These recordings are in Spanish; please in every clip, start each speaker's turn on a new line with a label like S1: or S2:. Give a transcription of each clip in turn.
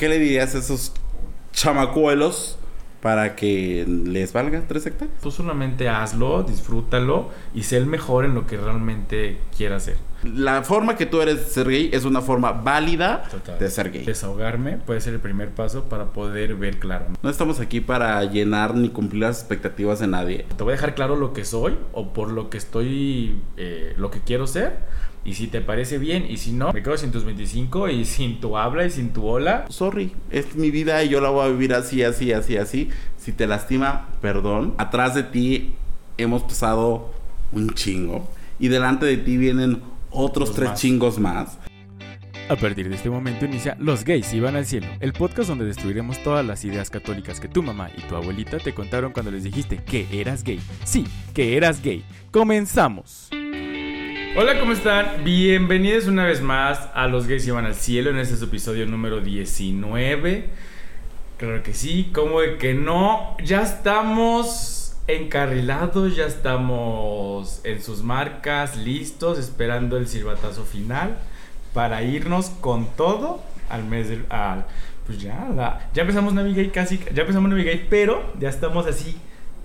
S1: qué le dirías a esos chamacuelos para que les valga tres hectáreas?
S2: Tú solamente hazlo, disfrútalo y sé el mejor en lo que realmente quieras hacer.
S1: La forma que tú eres de ser gay es una forma válida
S2: Total.
S1: de ser gay.
S2: Desahogarme puede ser el primer paso para poder ver claro.
S1: No estamos aquí para llenar ni cumplir las expectativas de nadie.
S2: Te voy a dejar claro lo que soy o por lo que estoy, eh, lo que quiero ser. Y si te parece bien y si no, me quedo sin tus 25 y sin tu habla y sin tu hola.
S1: Sorry, es mi vida y yo la voy a vivir así, así, así, así. Si te lastima, perdón. Atrás de ti hemos pasado un chingo. Y delante de ti vienen otros tres
S2: más.
S1: chingos más.
S3: A partir de este momento inicia Los gays iban al cielo, el podcast donde destruiremos todas las ideas católicas que tu mamá y tu abuelita te contaron cuando les dijiste que eras gay. Sí, que eras gay. Comenzamos.
S2: Hola, ¿cómo están? Bienvenidos una vez más a Los Gays Iban al Cielo en este es episodio número 19. Claro que sí, ¿cómo de que no? Ya estamos encarrilados, ya estamos en sus marcas, listos, esperando el silbatazo final para irnos con todo al mes del... al- pues ya, la- ya empezamos Navigay casi, ya empezamos Navigay, pero ya estamos así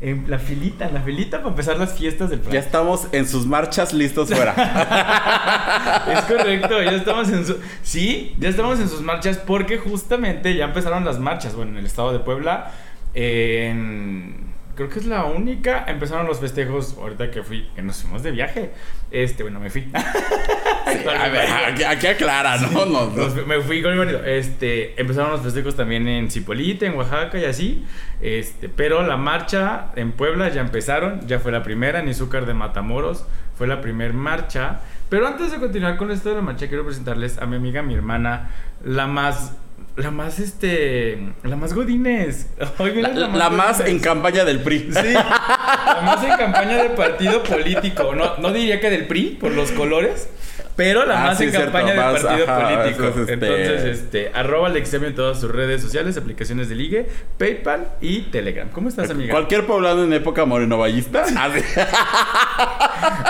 S2: en la filita, en la filita para empezar las fiestas del
S1: Ya
S2: Pride.
S1: estamos en sus marchas listos fuera.
S2: Es correcto, ya estamos en su... Sí, ya estamos en sus marchas porque justamente ya empezaron las marchas. Bueno, en el estado de Puebla, en... Creo que es la única. Empezaron los festejos ahorita que fui, que nos fuimos de viaje. Este, bueno, me fui.
S1: a ver, aquí, aquí aclara, ¿no? No, no.
S2: Nos- me fui con mi marido. Este, empezaron los festejos también en Cipolite, en Oaxaca y así. Este, pero la marcha en Puebla ya empezaron, ya fue la primera en Izúcar de Matamoros, fue la primer marcha. Pero antes de continuar con esto de la marcha, quiero presentarles a mi amiga, mi hermana, la más la más este, la más godines.
S1: La, la más en campaña del PRI.
S2: Sí, la más en campaña de partido político. No, no diría que del PRI, por los colores, pero la
S1: Ah,
S2: más
S1: sí,
S2: en
S1: cierto,
S2: campaña de
S1: más,
S2: partido
S1: ajá,
S2: político.
S1: es, este-
S2: Entonces, este, arroba Alexemio en todas sus redes sociales, aplicaciones de ligue, PayPal y Telegram. ¿Cómo estás, amiga?
S1: Cualquier poblado en época morenovallista. Así.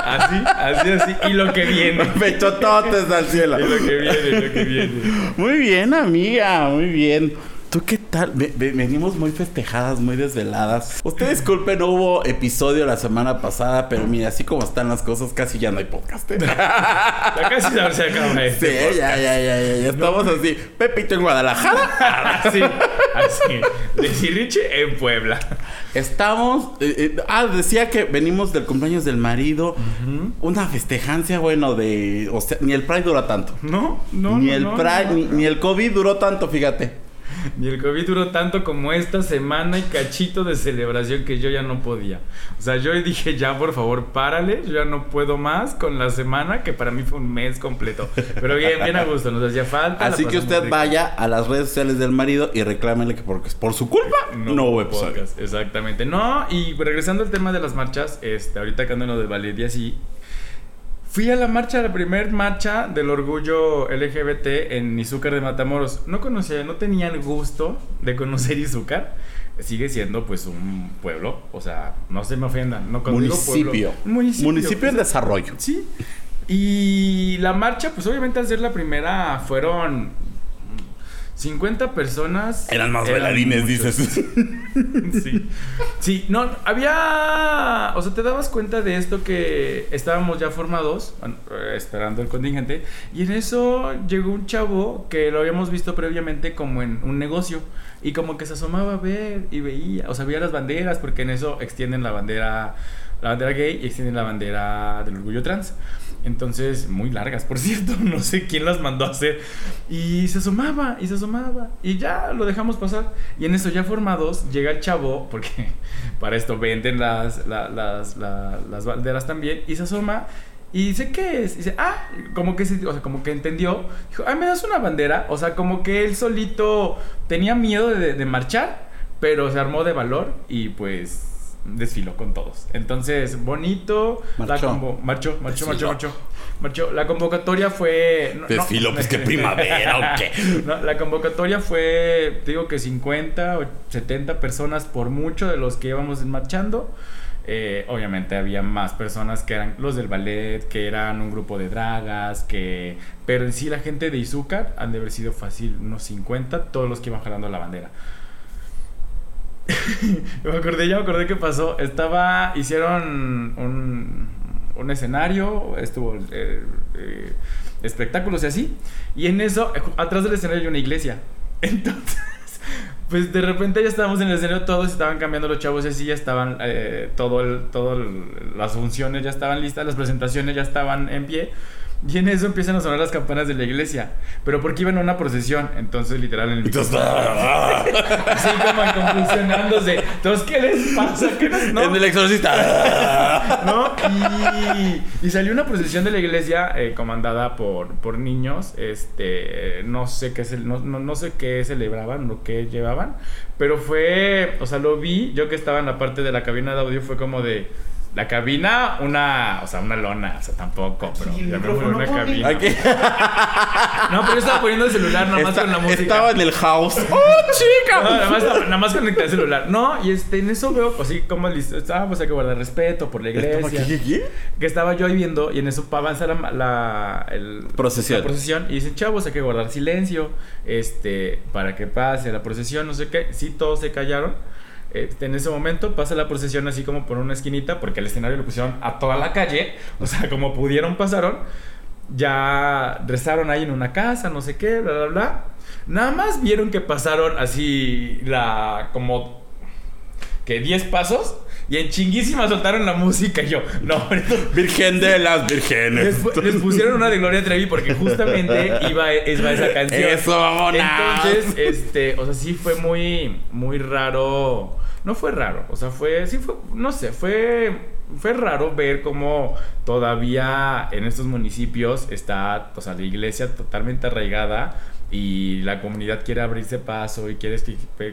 S2: Así, así, así. Y lo que viene.
S1: Pechototes al cielo.
S2: Y lo que viene, lo que viene.
S1: Muy bien, amiga, muy bien. ¿Tú qué tal? Ve- ve- venimos muy festejadas, muy desveladas. Usted disculpe, no hubo episodio la semana pasada, pero mira, así como están las cosas, casi ya no hay podcast. ¿eh?
S2: Ya casi se se acaba
S1: Sí,
S2: este
S1: ya, ya, ya, ya, ya estamos así. Pepito en Guadalajara.
S2: Así, así. De Sirriche en Puebla.
S1: Estamos. eh, eh, ah, decía que venimos del cumpleaños del marido. Una festejancia, bueno, de. O sea, ni el Pride dura tanto.
S2: No, no.
S1: ni
S2: no,
S1: el
S2: no,
S1: Pride, ni el COVID duró tanto, fíjate.
S2: Ni el COVID duró tanto como esta semana y cachito de celebración que yo ya no podía. O sea, yo dije, ya por favor, párale, yo ya no puedo más con la semana, que para mí fue un mes completo. Pero bien, bien a gusto, nos hacía falta.
S1: Así que usted vaya a las redes sociales del marido y reclámele que porque por su culpa no, hubo episodio.
S2: podcast, Exactamente. No, y regresando al tema de las marchas, este, ahorita que ando en lo de Valeria, sí. Fui a la marcha, la primer marcha del orgullo LGBT en Izúcar de Matamoros. No conocía, no tenía el gusto de conocer Izúcar. Sigue siendo pues un pueblo, o sea, no se me ofendan, no digo pueblo-
S1: Municipio.
S2: un municipio.
S1: Municipio en
S2: pues,
S1: desarrollo.
S2: Sí. Y la marcha, pues obviamente al ser la primera fueron 50 personas.
S1: Eran más bailarines,
S2: muchos.
S1: dices.
S2: Sí. Sí, no, había. O sea, te dabas cuenta de esto que estábamos ya formados, eh, esperando el contingente, y en eso llegó un chavo que lo habíamos visto previamente como en un negocio, y como que se asomaba a ver y veía, o sea, veía las banderas, porque en eso extienden la bandera, la bandera gay y extienden la bandera del orgullo trans. Entonces, muy largas, por cierto, no sé quién las mandó a hacer. Y se asomaba, y se asomaba, y ya lo dejamos pasar. Y en eso, ya formados, llega el chavo, porque para esto venden las, la- las, la- las banderas también, y se asoma. Y dice, ¿qué es? Y dice, ah, como que, se- o sea, como que entendió. Dijo, ah, ¿me das una bandera? O sea, como que él solito tenía miedo de marchar, pero se armó de valor y pues desfiló con todos. Entonces, bonito. La
S1: Marchó.
S2: convo- marchó, marchó, marchó,
S1: Desfiló.
S2: marchó. Marchó. La convocatoria fue. no- no.
S1: Desfiló, pues que primavera o qué.
S2: No, la convocatoria fue, te digo que 50 o 70 personas por mucho de los que íbamos marchando. Eh, obviamente había más personas que eran los del ballet, que eran un grupo de dragas, que... Pero en sí la gente de Izúcar han de haber sido fácil unos 50, todos los que iban jalando la bandera. me acordé, ya me acordé qué pasó. Estaba, hicieron un, un escenario, estuvo eh, eh, espectáculos y así. Y en eso, atrás del escenario hay una iglesia. Entonces, pues de repente ya estábamos en el escenario, todos estaban cambiando los chavos y así, ya estaban, eh, todo todo las funciones ya estaban listas, las presentaciones ya estaban en pie. Y en eso empiezan a sonar las campanas de la iglesia. Pero porque iban a una procesión. Entonces, literal, en el Así como convulsionándose. Entonces, ¿qué les pasa? ¿Qué no?
S1: En el exorcista.
S2: ¿No? Y, y, salió una procesión de la iglesia eh, comandada por, por niños. Este, no sé qué no, no, no sé qué celebraban, lo que llevaban. Pero fue, o sea, lo vi. Yo que estaba en la parte de la cabina de audio, fue como de la cabina, una, o sea, una lona, o sea, tampoco, pero ya me fue una cabina. No, pero yo estaba poniendo el celular nada más con la música.
S1: Estaba en el house. ¡Oh, chica!
S2: No, nada más, nada más conecté el celular. No, y este, en eso veo, así como ah, pues hay que guardar respeto por la iglesia. ¿Qué, qué, Que estaba yo ahí viendo y en eso avanza la, la, el,
S1: procesión.
S2: la procesión y dicen, chavos, hay que guardar silencio, este, para que pase la procesión, no sé qué. Sí, todos se callaron. Este, en ese momento pasa la procesión así como por una esquinita, porque el escenario lo pusieron a toda la calle, o sea, como pudieron pasaron, ya rezaron ahí en una casa, no sé qué, bla, bla, bla. Nada más vieron que pasaron así la, como, que 10 pasos. Y en chinguísima soltaron la música y yo, no,
S1: Virgen de las Virgenes.
S2: Les, pusieron una de Gloria Trevi porque justamente iba, iba esa canción.
S1: Eso, vámonos.
S2: Entonces, este, o sea, sí fue muy, muy raro no fue raro, o sea, fue, sí fue, no sé, fue, fue raro ver cómo todavía en estos municipios está, o sea, la iglesia totalmente arraigada y la comunidad quiere abrirse paso y quiere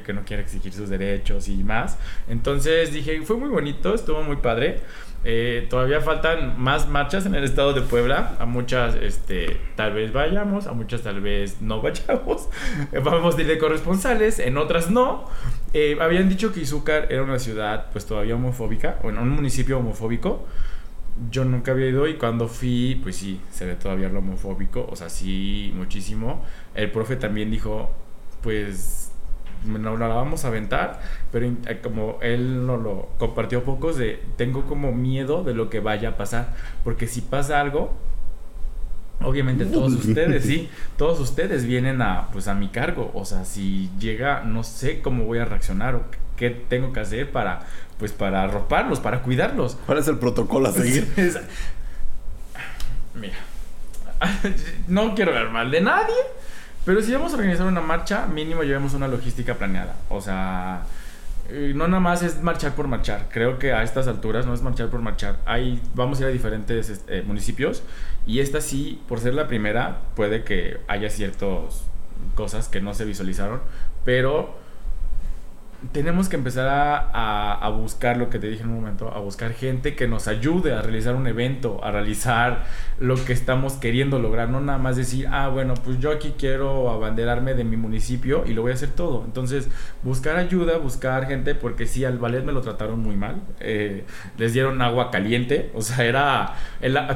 S2: que no quiere exigir sus derechos y más. Entonces dije, fue muy bonito, estuvo muy padre. Eh, todavía faltan más marchas en el estado de Puebla. A muchas, este, tal vez vayamos, a muchas tal vez no vayamos. Vamos a ir de corresponsales, en otras no. Eh, habían dicho que Izúcar era una ciudad, pues todavía homofóbica, o en un municipio homofóbico. Yo nunca había ido y cuando fui, pues sí, se ve todavía lo homofóbico, o sea, sí, muchísimo. El profe también dijo, pues no la vamos a aventar, pero eh, como él no lo compartió pocos, de tengo como miedo de lo que vaya a pasar, porque si pasa algo, obviamente todos ustedes, sí, todos ustedes vienen a, pues a mi cargo, o sea, si llega, no sé cómo voy a reaccionar o qué tengo que hacer para, pues para arroparlos, para cuidarlos.
S1: ¿Cuál es el protocolo a seguir?
S2: Mira, no quiero ver mal de nadie, pero si vamos a organizar una marcha, mínimo llevemos una logística planeada. O sea, eh, no nada más es marchar por marchar. Creo que a estas alturas no es marchar por marchar. Hay, vamos a ir a diferentes este, municipios y esta sí, por ser la primera, puede que haya ciertas cosas que no se visualizaron, pero tenemos que empezar a, buscar lo que te dije en un momento, a buscar gente que nos ayude a realizar un evento, a realizar lo que estamos queriendo lograr, no nada más decir, ah, bueno, pues yo aquí quiero abanderarme de mi municipio y lo voy a hacer todo. Entonces, buscar ayuda, buscar gente, porque sí, al ballet me lo trataron muy mal, eh, les dieron agua caliente, o sea, era,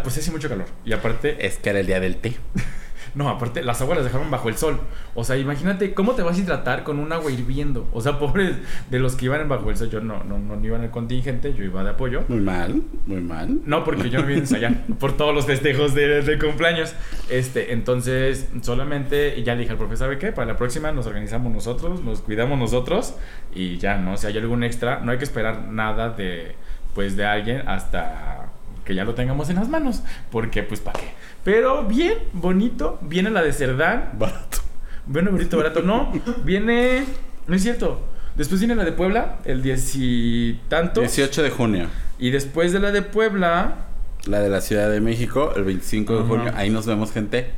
S2: pues hace mucho calor y aparte...
S1: Es que era el día del té.
S2: No, aparte, las aguas las dejaron bajo el sol. O sea, imagínate cómo te vas a hidratar con un agua hirviendo. O sea, pobres de los que iban bajo el sol. Yo no, no, no iba en el contingente, yo iba de apoyo.
S1: Muy mal, muy mal.
S2: No, porque yo no vine a ensayar por todos los festejos de, cumpleaños. Este, entonces, solamente, y ya le dije al profesor, ¿sabe qué? Para la próxima nos organizamos nosotros, nos cuidamos nosotros y ya, ¿no? Si hay algún extra, no hay que esperar nada de, pues, de alguien hasta que ya lo tengamos en las manos. Porque, pues, ¿para qué? Pero bien, bonito. Viene la de Cerdán.
S1: Barato.
S2: Bueno, bonito, barato. No, viene. No es cierto. Después viene la de Puebla, el diez y tanto.
S1: 18 de junio.
S2: Y después de la de Puebla.
S1: La de la Ciudad de México, el 25 de junio. Ahí nos vemos, gente.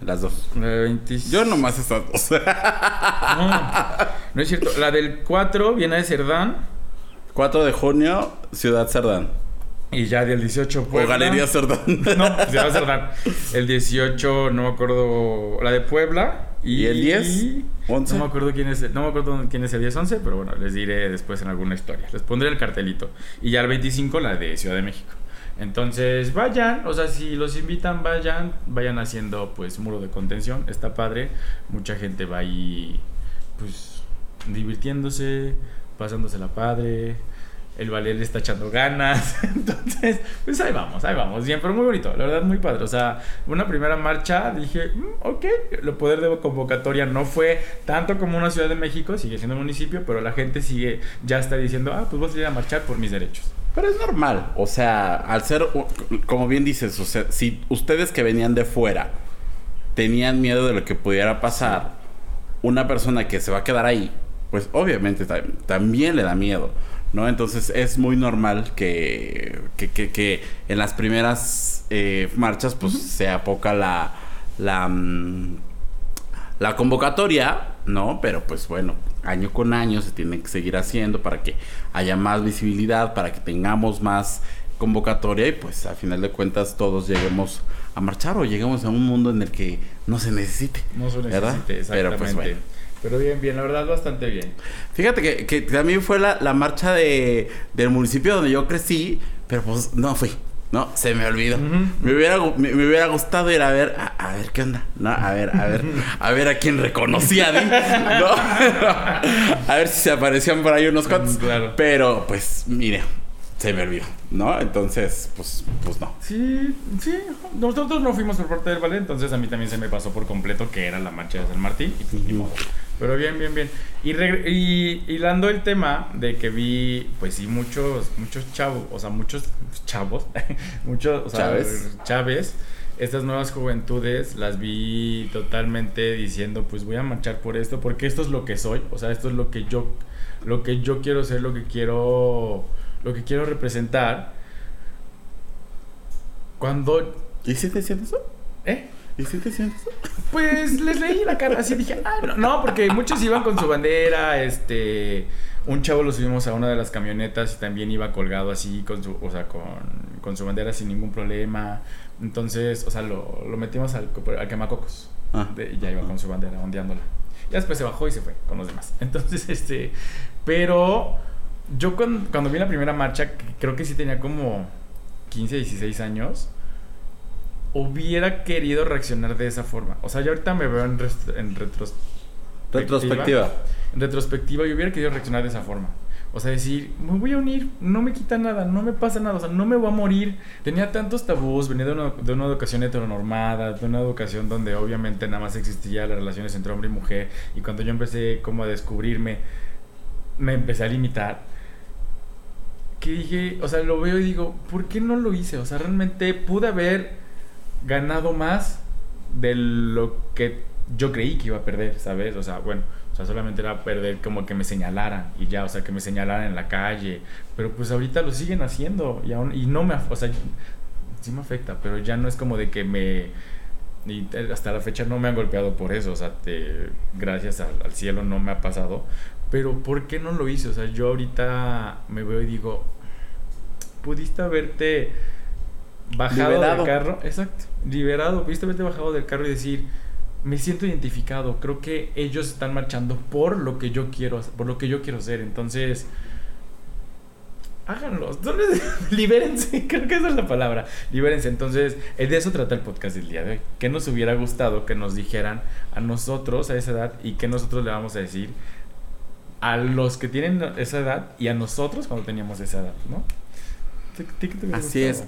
S1: Las dos. Yo nomás esas dos.
S2: no, no es cierto. La del 4 viene de Cerdán.
S1: 4 de junio, Ciudad Cerdán.
S2: Y ya del 18
S1: O
S2: Puebla.
S1: Galería Cerdán.
S2: No, se va a cerrar. El 18, no me acuerdo, la de Puebla.
S1: ¿Y el 10? ¿11?
S2: No me acuerdo quién es, el- no me acuerdo quién es el 10, 11, pero bueno, les diré después en alguna historia. Les pondré el cartelito. Y ya el 25, la de Ciudad de México. Entonces, vayan, o sea, si los invitan, vayan, vayan haciendo pues muro de contención, está padre. Mucha gente va ahí, pues, divirtiéndose, pasándosela padre. El ballet le está echando ganas. Entonces, pues ahí vamos, ahí vamos. Bien, pero muy bonito, la verdad, muy padre. O sea, una primera marcha, dije, "Mm, ok, el poder de convocatoria no fue tanto como una Ciudad de México, sigue siendo municipio, pero la gente sigue, ya está diciendo, ah, pues voy a salir a marchar por mis derechos.
S1: Pero es normal, o sea, al ser, como bien dices, o sea, si ustedes que venían de fuera tenían miedo de lo que pudiera pasar, una persona que se va a quedar ahí, pues obviamente ta- también le da miedo, ¿no? Entonces es muy normal que, que, que- que en las primeras eh, marchas pues sea poca la, la, mm, la convocatoria, ¿no? Pero pues bueno, año con año se tiene que seguir haciendo para que haya más visibilidad, para que tengamos más convocatoria y pues a final de cuentas todos lleguemos a marchar o lleguemos a un mundo en el que no se necesite.
S2: No se
S1: ¿verdad?
S2: necesite, exactamente.
S1: Pero, pues bueno.
S2: Bien, bien, la verdad, bastante bien.
S1: Fíjate que, que también fue la, la marcha de, del municipio donde yo crecí, pero pues no fui. No, se me olvidó. Me, hubiera, me, me hubiera gustado ir a ver, a, a ver qué onda. No, a ver, a ver, a ver a quién reconocía. ¿no? a ver si se aparecían por ahí unos cuantos.
S2: Mm, claro.
S1: Pero pues, mire, se me olvidó, ¿no? Entonces, pues, pues no.
S2: Sí, sí, nosotros no fuimos por parte del ballet, entonces a mí también se me pasó por completo que era la marcha de San Martín y pues ni modo. Pero bien, bien, bien. Y, y hilando el tema de que vi, pues sí, muchos, muchos chavos, o sea, muchos chavos, muchos, o sea,
S1: Chaves.
S2: chaves, estas nuevas juventudes las vi totalmente diciendo, pues voy a marchar por esto, porque esto es lo que soy, o sea, esto es lo que yo, lo que yo quiero ser, lo que quiero, lo que quiero representar. Cuando,
S1: ¿Y si te diciendo eso?
S2: ¿eh?
S1: ¿Y si te eso?
S2: Pues les leí la cara así dije, ah, no, no, porque muchos iban con su bandera, este, un chavo lo subimos a una de las camionetas y también iba colgado así con su, o sea, con, con su bandera sin ningún problema. Entonces, o sea, lo, lo metimos al, al quemacocos.
S1: Ah.
S2: De- y ya iba con su bandera ondeándola. Ya después se bajó y se fue con los demás. Entonces, este, pero yo cuando, cuando vi la primera marcha, creo que sí tenía como 15, 16 años, hubiera querido reaccionar de esa forma. O sea, yo ahorita me veo en, rest- en retros-
S1: Retrospectiva.
S2: en retrospectiva, yo hubiera querido reaccionar de esa forma. O sea, decir, me voy a unir, no me quita nada, no me pasa nada, o sea, no me voy a morir. Tenía tantos tabús, venía de una, de una educación heteronormada, de una educación donde obviamente nada más existía las relaciones entre hombre y mujer. Y cuando yo empecé como a descubrirme, me empecé a limitar. Que dije, o sea, lo veo y digo, ¿por qué no lo hice? O sea, realmente pude haber ganado más de lo que yo creí que iba a perder, ¿sabes? O sea, bueno, o sea, solamente era perder como que me señalaran y ya, o sea, que me señalaran en la calle. Pero pues ahorita lo siguen haciendo y, aún, y no me, o sea, sí me afecta, pero ya no es como de que me... Y hasta la fecha no me han golpeado por eso, o sea, te- gracias al, al cielo no me ha pasado. Pero ¿por qué no lo hice? O sea, yo ahorita me veo y digo, pudiste haberte bajado
S1: Liberado.
S2: del carro, exacto, liberado, pudiste haberte bajado del carro y decir, me siento identificado, creo que ellos están marchando por lo que yo quiero, por lo que yo quiero ser, entonces háganlo, libérense, creo que esa es la palabra, libérense, entonces de eso trata el podcast del día de hoy, que nos hubiera gustado que nos dijeran a nosotros a esa edad y que nosotros le vamos a decir a los que tienen esa edad y a nosotros cuando teníamos esa edad, ¿no?
S1: Así es,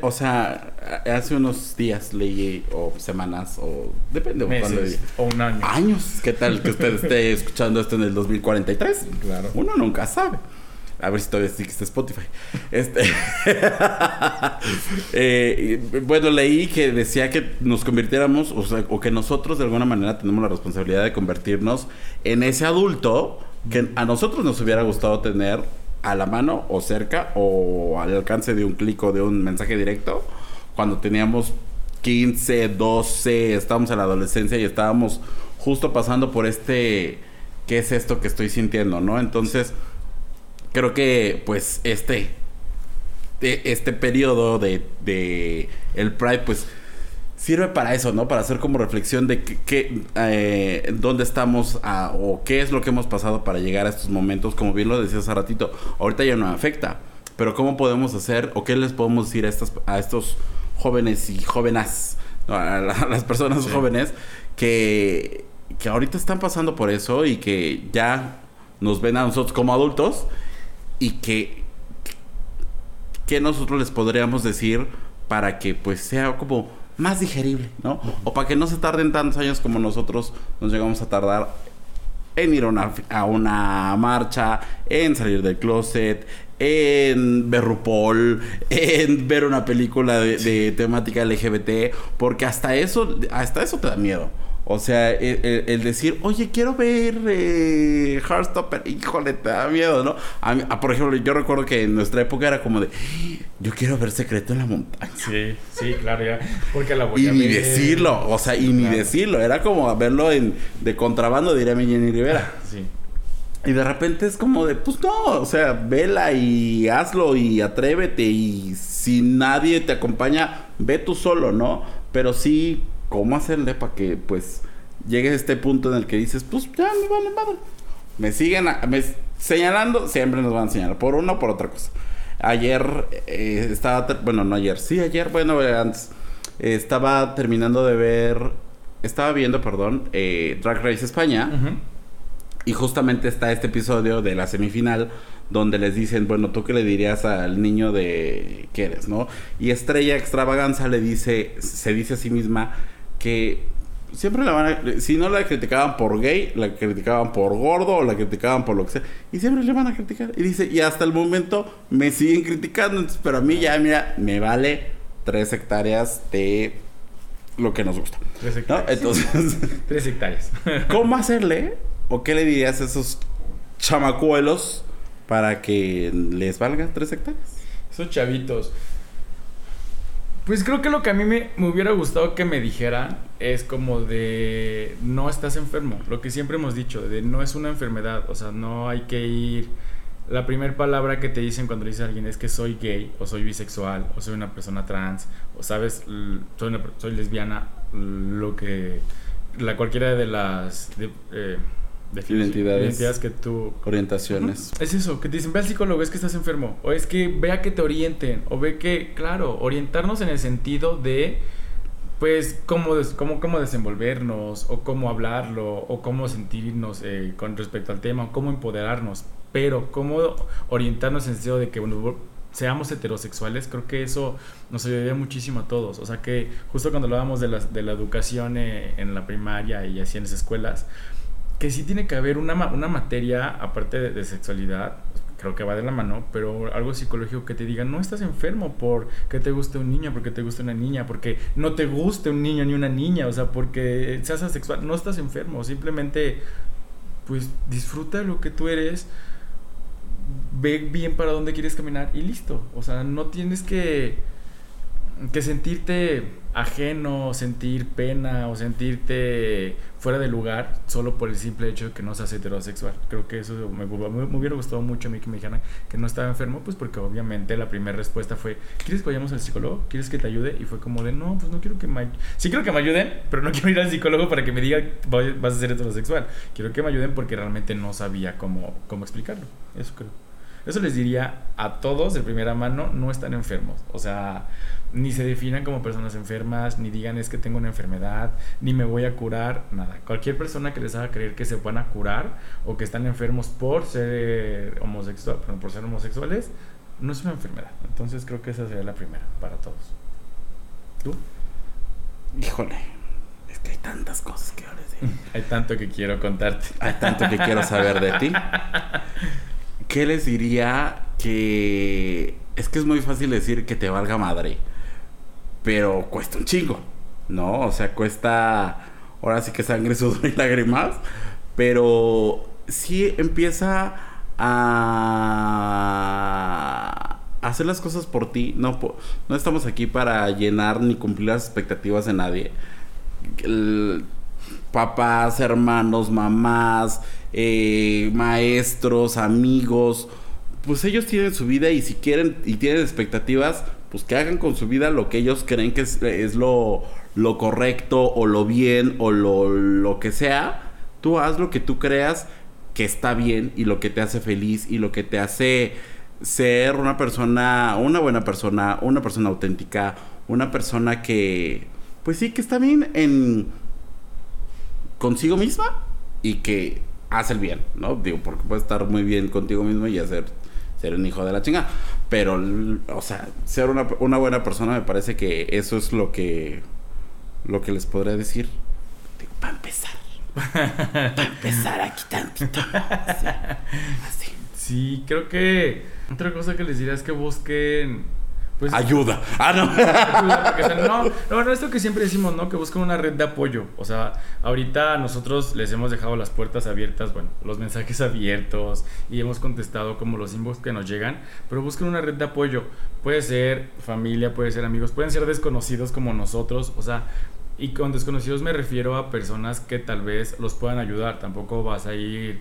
S1: o sea, hace unos días leí, o semanas, o depende
S2: Meses o un año.
S1: Años, ¿qué tal que usted esté escuchando esto en el 2043?
S2: Claro.
S1: Uno nunca sabe. A ver si todavía existe Spotify. Este. Eh, bueno, leí que decía que nos convirtiéramos, o, sea, o que nosotros de alguna manera tenemos la responsabilidad de convertirnos en ese adulto que a nosotros nos hubiera gustado tener a la mano o cerca o al alcance de un clic o de un mensaje directo cuando teníamos 15, 12, estábamos en la adolescencia y estábamos justo pasando por este, ¿qué es esto que estoy sintiendo? ¿No? Entonces, creo que pues este este periodo de, de el Pride, pues sirve para eso, ¿no? Para hacer como reflexión de qué, eh, dónde estamos o qué es lo que hemos pasado para llegar a estos momentos. Como bien lo decía hace ratito, ahorita ya no afecta, pero cómo podemos hacer o qué les podemos decir a, estas, a estos jóvenes y jóvenes, a, las personas jóvenes que, que ahorita están pasando por eso y que ya nos ven a nosotros como adultos y que, que nosotros les podríamos decir para que pues sea como más digerible, ¿no? O para que no se tarden tantos años como nosotros nos llegamos a tardar en ir a una, a una marcha, en salir del closet, en ver RuPaul, en ver una película de, de temática LGBT, porque hasta eso, hasta eso te da miedo. O sea, el, decir, oye, quiero ver eh, Heartstopper, híjole, te da miedo, ¿no? A por ejemplo, yo recuerdo que en nuestra época era como de, yo quiero ver Secreto en la Montaña.
S2: Sí, sí, claro, ya. Porque la
S1: voy y ni decirlo, o sea, y ni decirlo. Era como verlo en, de contrabando, diría mi Jenny Rivera.
S2: Sí.
S1: Y de repente es como de, pues no, o sea, vela y hazlo y atrévete. Y si nadie te acompaña, ve tú solo, ¿no? Pero sí cómo hacerle para que pues llegues a este punto en el que dices, pues ya me vale madre. Me siguen señalando, siempre nos van a señalar, por una o por otra cosa. Ayer eh, estaba, bueno, no ayer, sí, ayer, bueno, antes, estaba terminando de ver, estaba viendo, perdón, eh, Drag Race España. Y justamente está este episodio de la semifinal donde les dicen, bueno, ¿tú qué le dirías al niño de que eres, no? Y Estrella Extravaganza le dice, se dice a sí misma, que siempre la van a, si no la criticaban por gay, la criticaban por gordo o la criticaban por lo que sea, y siempre le van a criticar. Y dice, y hasta el momento me siguen criticando, pero a mí ya, mira, me vale tres hectáreas de lo que nos gusta.
S2: Tres hectáreas.
S1: Entonces,
S2: tres hectáreas.
S1: ¿Cómo hacerle? ¿O qué le dirías a esos chamacuelos para que les valga tres hectáreas?
S2: Esos chavitos. Pues creo que lo que a mí me, hubiera gustado que me dijeran es como de no estás enfermo, lo que siempre hemos dicho, de no es una enfermedad, o sea, no hay que ir... La primera palabra que te dicen cuando dice alguien es que soy gay, o soy bisexual, o soy una persona trans, o sabes, soy, soy lesbiana, lo que... La cualquiera de las... Eh,
S1: de identidades,
S2: identidades que tú
S1: orientaciones.
S2: Es eso que te dicen ve al psicólogo es que estás enfermo o es que vea que te orienten o ve que claro orientarnos en el sentido de pues cómo, cómo, cómo desenvolvernos o cómo hablarlo o cómo sentirnos eh, con respecto al tema o cómo empoderarnos pero cómo orientarnos en el sentido de que bueno, seamos heterosexuales, creo que eso nos ayudaría muchísimo a todos. O sea que justo cuando hablábamos de la, de la educación eh, en la primaria y así en las escuelas, que sí tiene que haber una, una materia, aparte de, sexualidad, creo que va de la mano, pero algo psicológico que te diga, no estás enfermo porque te guste un niño, porque te guste una niña, porque no te guste un niño ni una niña, o sea, porque seas asexual, no estás enfermo, simplemente pues disfruta lo que tú eres, ve bien para dónde quieres caminar y listo, o sea, no tienes que, que sentirte ajeno, sentir pena o sentirte fuera de lugar solo por el simple hecho de que no seas heterosexual. Creo que eso me, hubiera gustado mucho a mí que me dijeran que no estaba enfermo, pues porque obviamente la primera respuesta fue, ¿quieres que vayamos al psicólogo? ¿Quieres que te ayude? Y fue como de, no, pues no quiero que me... Sí quiero que me ayuden, pero no quiero ir al psicólogo para que me diga, vas a ser heterosexual. Quiero que me ayuden porque realmente no sabía cómo, cómo explicarlo. Eso creo. Eso les diría a todos de primera mano, no están enfermos. O sea, ni se definan como personas enfermas, ni digan es que tengo una enfermedad, ni me voy a curar, nada. Cualquier persona que les haga creer que se van a curar o que están enfermos por ser homosexual, por ser homosexuales, no es una enfermedad. Entonces creo que esa sería la primera para todos. ¿Tú?
S1: Híjole, es que hay tantas cosas que ahora
S2: hay tanto que quiero contarte.
S1: Hay tanto que quiero saber de ti. ¿Qué les diría que es que es muy fácil decir que te valga madre? pero cuesta un chingo, ¿no? O sea, cuesta ahora sí que sangre, sudor y lágrimas, pero sí empieza a hacer las cosas por ti. No, no estamos aquí para llenar ni cumplir las expectativas de nadie. papás, hermanos, mamás, eh, maestros, amigos, pues ellos tienen su vida y si quieren y tienen expectativas, pues que hagan con su vida lo que ellos creen que es, es lo, lo correcto o lo bien o lo, lo que sea. Tú haz lo que tú creas que está bien y lo que te hace feliz y lo que te hace ser una persona, una buena persona, una persona auténtica, una persona que, pues sí, que está bien en consigo misma y que hace el bien, ¿no? Digo, porque puede estar muy bien contigo mismo y hacer ser un hijo de la chingada. Pero, o sea, ser una, una buena persona me parece que eso es lo que, lo que les podría decir. Digo, para empezar. para empezar aquí tantito. Así.
S2: Sí, creo que otra cosa que les diría es que busquen pues,
S1: ayuda. Ah, no.
S2: Ayuda, porque, o sea, no. No, no, esto que siempre decimos, ¿no? Que busquen una red de apoyo. O sea, ahorita nosotros les hemos dejado las puertas abiertas, bueno, los mensajes abiertos y hemos contestado como los inbox que nos llegan, pero busquen una red de apoyo. Puede ser familia, puede ser amigos, pueden ser desconocidos como nosotros, o sea, y con desconocidos me refiero a personas que tal vez los puedan ayudar. Tampoco vas a ir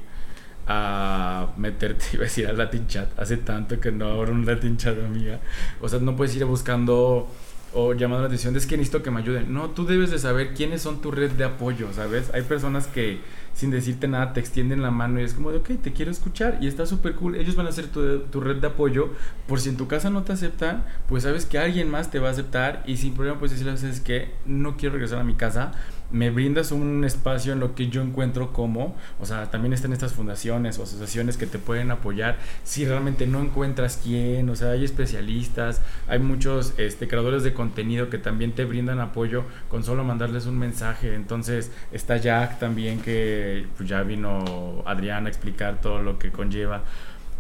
S2: a meterte, iba a decir al Latin Chat. Hace tanto que no abro un Latin Chat, amiga. O sea, no puedes ir buscando o llamando la atención, es que necesito que me ayuden. No, tú debes de saber quiénes son tu red de apoyo, ¿sabes? Hay personas que sin decirte nada te extienden la mano y es como de, ok, te quiero escuchar y está súper cool. Ellos van a ser tu, tu, red de apoyo. Por si en tu casa no te aceptan, pues sabes que alguien más te va a aceptar y sin problema puedes decirles, es que no quiero regresar a mi casa me brindas un espacio en lo que yo encuentro como, o sea, también están estas fundaciones o asociaciones que te pueden apoyar si realmente no encuentras quién, o sea, hay especialistas, hay muchos este, creadores de contenido que también te brindan apoyo con solo mandarles un mensaje, entonces está Jack también que pues, ya vino Adrián a explicar todo lo que conlleva.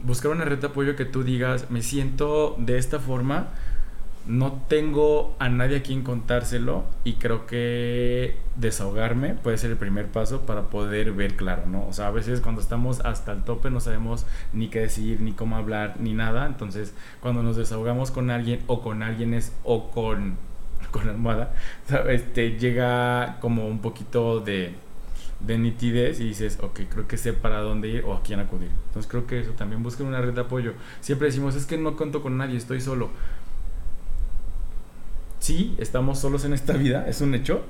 S2: Buscar una red de apoyo que tú digas, me siento de esta forma, no tengo a nadie a quien contárselo y creo que desahogarme puede ser el primer paso para poder ver claro, ¿no? O sea, a veces cuando estamos hasta el tope no sabemos ni qué decir, ni cómo hablar, ni nada. Entonces, cuando nos desahogamos con alguien o con alguien es o con, con almohada, este, llega como un poquito de, de nitidez y dices, ok, creo que sé para dónde ir o a quién acudir. Entonces creo que eso también busquen una red de apoyo. Siempre decimos, es que no cuento con nadie, estoy solo sí, estamos solos en esta vida, es un hecho,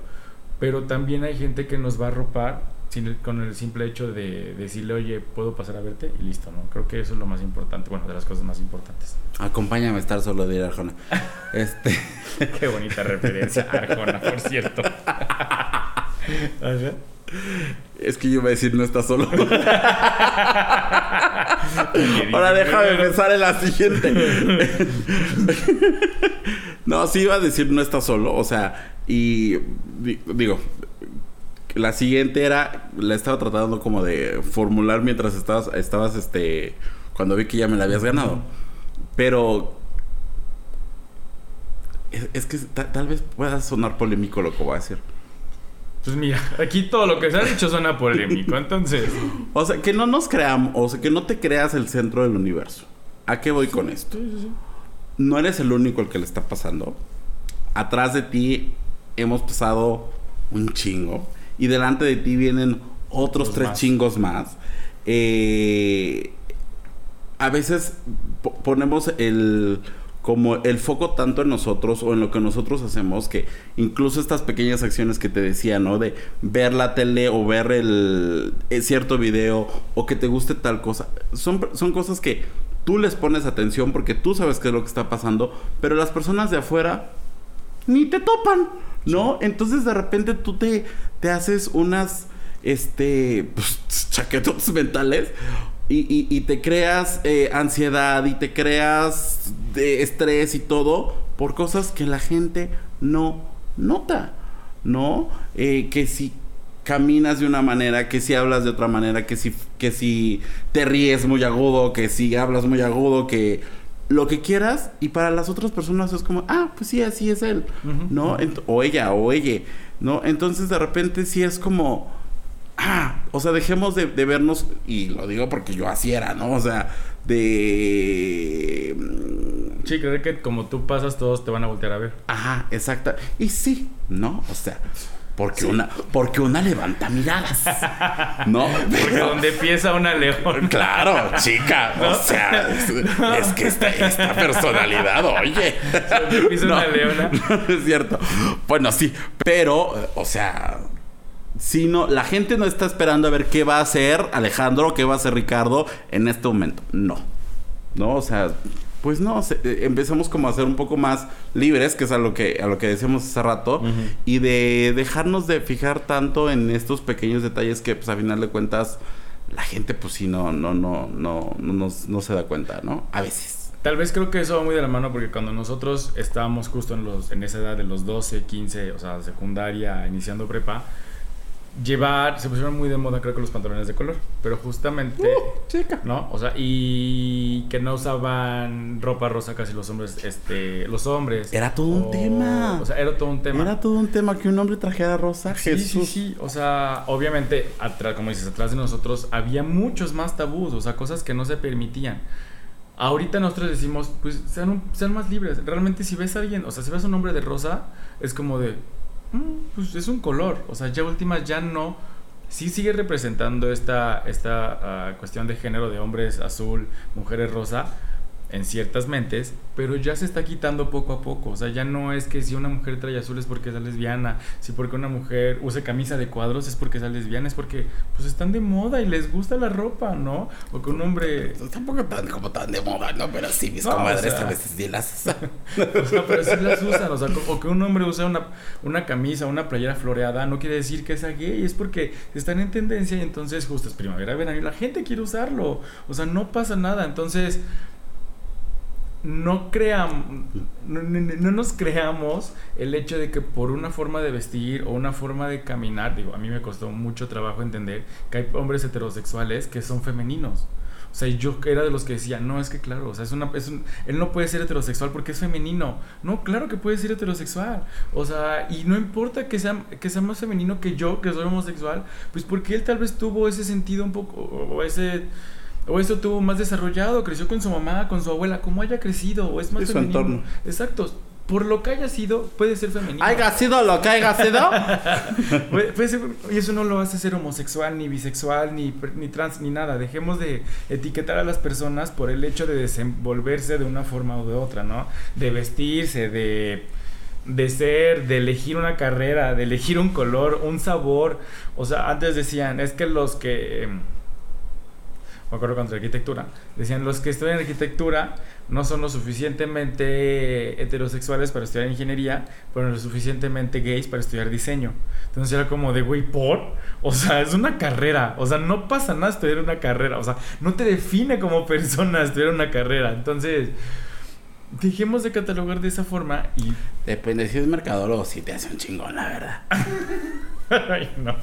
S2: pero también hay gente que nos va a arropar con el simple hecho de decirle, oye, puedo pasar a verte y listo, ¿no? Creo que eso es lo más importante, bueno, de las cosas más importantes.
S1: Acompáñame a estar solo de ir a Arjona. este.
S2: Qué bonita referencia, Arjona, por cierto.
S1: Es que yo iba a decir no estás solo. Ahora déjame pensar en la siguiente. No, sí iba a decir no estás solo. O sea, y digo, la siguiente era, la estaba tratando como de formular mientras estabas, estabas, este, cuando vi que ya me la habías ganado. Pero es, que tal vez pueda sonar polémico lo que voy a decir.
S2: Pues mira, aquí todo lo que se ha dicho suena polémico, entonces.
S1: O sea, que no nos creamos, o sea, que no te creas el centro del universo. ¿A qué voy con esto? No eres el único al que le está pasando. Atrás de ti hemos pasado un chingo. Y delante de ti vienen otros tres chingos más. Eh, a veces ponemos el como el foco tanto en nosotros o en lo que nosotros hacemos que incluso estas pequeñas acciones que te decía, ¿no? De ver la tele o ver el, eh, cierto video o que te guste tal cosa, son, son cosas que tú les pones atención porque tú sabes qué es lo que está pasando, pero las personas de afuera ni te topan, ¿no? Entonces de repente tú te, te haces unas este, pues, chaquetos mentales y, y, te creas eh, ansiedad y te creas de estrés y todo por cosas que la gente no nota, ¿no? Eh, que si caminas de una manera, que si hablas de otra manera, que si, que si te ríes muy agudo, que si hablas muy agudo, que lo que quieras y para las otras personas es como, ah, pues sí, así es él, ¿no? o ella, o ella, ¿no? Entonces de repente sí es como ah, o sea, dejemos de, vernos, y lo digo porque yo así era, ¿no? O sea, de...
S2: Sí, creo que como tú pasas, todos te van a voltear a ver.
S1: Ajá, exacto. Y sí, ¿no? O sea, Porque una, porque una levanta miradas. ¿No?
S2: Porque donde empieza una león.
S1: Claro, chica. O sea, es, es que esta, esta personalidad, oye.
S2: Donde empieza
S1: No,
S2: una leona.
S1: no es cierto. Bueno, sí. Pero, o sea. Si no, la gente no está esperando a ver qué va a hacer Alejandro, qué va a hacer Ricardo en este momento. No. No, o sea, pues no, se- eh, empezamos como a ser un poco más libres, que es a lo que, a lo que decíamos hace rato, y de dejarnos de fijar tanto en estos pequeños detalles que, pues, a final de cuentas, la gente, pues sí, no, no, no, no, no, no, no se da cuenta, ¿no? A veces.
S2: Tal vez creo que eso va muy de la mano porque cuando nosotros estábamos justo en, los, en esa edad de los 12, 15, o sea, secundaria, iniciando prepa, llevar, se pusieron muy de moda creo que los pantalones de color, pero justamente,
S1: chica.
S2: ¿no? O sea, y que no usaban ropa rosa casi los hombres, este, los hombres.
S1: Era todo un tema.
S2: O sea, era todo un tema.
S1: Era todo un tema que un hombre trajera rosa.
S2: Sí,
S1: Jesús.
S2: sí, sí. O sea, obviamente, atrás, como dices, atrás de nosotros había muchos más tabús, o sea, cosas que no se permitían. Ahorita nosotros decimos, pues sean, un- sean más libres. Realmente, si ves a alguien, o sea, si ves a un hombre de rosa, es como de, "Mm, pues es un color. O sea, ya últimas ya no. Sí sigue representando esta, esta ah, cuestión de género de hombres azul, mujeres rosa en ciertas mentes, pero ya se está quitando poco a poco. O sea, ya no es que si una mujer trae azul es porque es lesbiana, si porque una mujer use camisa de cuadros es porque es lesbiana, es porque pues están de moda y les gusta la ropa, ¿no? O que un hombre...
S1: Pues Tampoco tan como tan de moda, ¿no? Pero sí, mis
S2: No,
S1: comadres
S2: o sea-
S1: a veces sí las...
S2: O sea, pero sí las usan, o sea, o que un hombre use una, una camisa, una playera floreada, no quiere decir que sea gay, es porque están en tendencia y entonces justo es primavera, verano y la gente quiere usarlo. O sea, no pasa nada, entonces no creamos, no, no- no nos creamos el hecho de que por una forma de vestir o una forma de caminar, digo, a mí me costó mucho trabajo entender que hay hombres heterosexuales que son femeninos. O sea, yo era de los que decía, no, es que claro, o sea, es una, él no puede ser heterosexual porque es femenino. No, claro que puede ser heterosexual. O sea, y no importa que sea, que sea más femenino que yo, que soy homosexual, pues porque él tal vez tuvo ese sentido un poco, o ese... O eso tuvo más desarrollado, creció con su mamá, con su abuela, como haya crecido, o es más
S1: Y su
S2: femenino.
S1: entorno.
S2: Exacto. Por lo que haya sido, puede ser femenino.
S1: Haya sido lo que haya sido.
S2: Puede, puede ser- y eso no lo hace ser homosexual, ni bisexual, ni, ni trans, ni nada. Dejemos de etiquetar a las personas por el hecho de desenvolverse de una forma u de otra, ¿no? De vestirse, de, de ser, de elegir una carrera, de elegir un color, un sabor. O sea, antes decían, es que los que... me acuerdo contra arquitectura, decían los que estudian arquitectura no son lo suficientemente heterosexuales para estudiar ingeniería, pero lo suficientemente gays para estudiar diseño. Entonces era como de, güey, ¿por? O sea, es una carrera, o sea, no pasa nada estudiar una carrera, o sea, no te define como persona estudiar una carrera. Entonces, dejemos de catalogar de esa forma y
S1: Depende, si es mercadólogo, sí te hace un chingón, la verdad.
S2: Ay, no.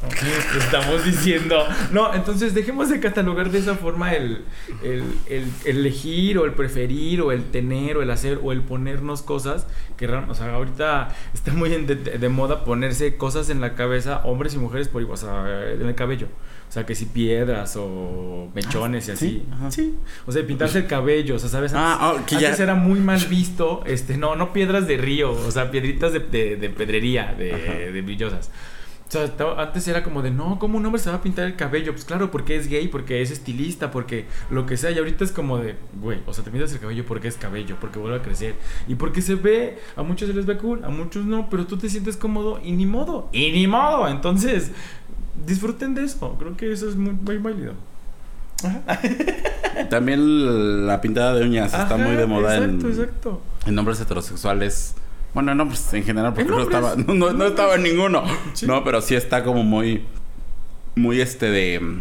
S2: Estamos diciendo. No, entonces dejemos de catalogar de esa forma el, el, el- el elegir o el preferir o el tener o el hacer o el ponernos cosas que o sea, ahorita está muy de, de moda ponerse cosas en la cabeza, hombres y mujeres por igual, o sea, en el cabello. O sea, que si piedras o mechones y
S1: Ah,
S2: así.
S1: ¿sí? Ajá.
S2: Sí. O sea, pintarse el cabello, o sea, ¿sabes?
S1: Ah,
S2: Antes,
S1: oh, que ya-
S2: antes era muy mal visto, este, no, no piedras de río, o sea, piedritas de, de- de pedrería, de, de brillosas. O sea, estaba- antes era como de, no, ¿cómo un hombre se va a pintar el cabello? Pues claro, porque es gay, porque es estilista, porque lo que sea. Y ahorita es como de, güey, o sea, te pintas el cabello porque es cabello, porque vuelve a crecer. Y porque se ve, a muchos se les ve cool, a muchos no, pero tú te sientes cómodo y ni modo, y ni modo. Entonces, disfruten de eso. Creo que eso es muy, muy válido.
S1: También la pintada de uñas está muy de moda
S2: Exacto,
S1: en,
S2: exacto.
S1: en hombres heterosexuales. Bueno, en hombres en general, porque no estaba, no, no- no estaba ninguno.
S2: Sí.
S1: No, pero sí está como muy, muy este de...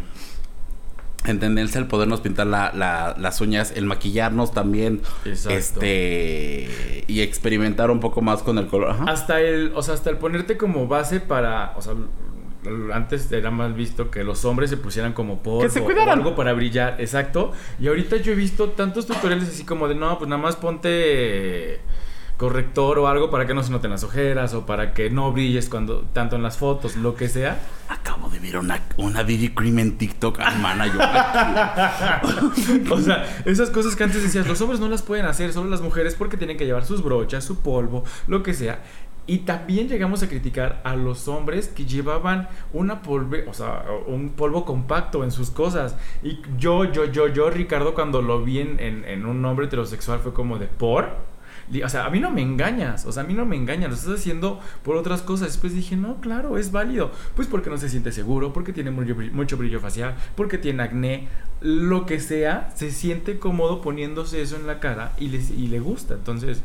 S1: En tendencia el podernos pintar la- la- las uñas, el maquillarnos también.
S2: Exacto.
S1: Este... Y experimentar un poco más con el color. Ajá.
S2: Hasta el, o sea, hasta el ponerte como base para, o sea, antes era mal visto que los hombres se pusieran como polvo
S1: Que se
S2: o
S1: cuidaran.
S2: algo para brillar, exacto. Y ahorita yo he visto tantos tutoriales así como de, no, pues nada más ponte corrector o algo para que no se noten las ojeras o para que no brilles cuando tanto en las fotos, lo que sea.
S1: Acabo de ver una, una BB Cream en TikTok, hermana. Yo,
S2: o sea, esas cosas que antes decías, los hombres no las pueden hacer, solo las mujeres porque tienen que llevar sus brochas, su polvo, lo que sea. Y también llegamos a criticar a los hombres que llevaban una polve, o sea, un polvo compacto en sus cosas. Y yo, yo, yo, yo, Ricardo, cuando lo vi en, en, en un hombre heterosexual fue como de por. O sea, a mí no me engañas, o sea, a mí no me engañas, lo estás haciendo por otras cosas. Después dije, no, claro, es válido. Pues porque no se siente seguro, porque tiene mucho, brillo- mucho brillo facial, porque tiene acné, lo que sea, se siente cómodo poniéndose eso en la cara y le, y le gusta. Entonces,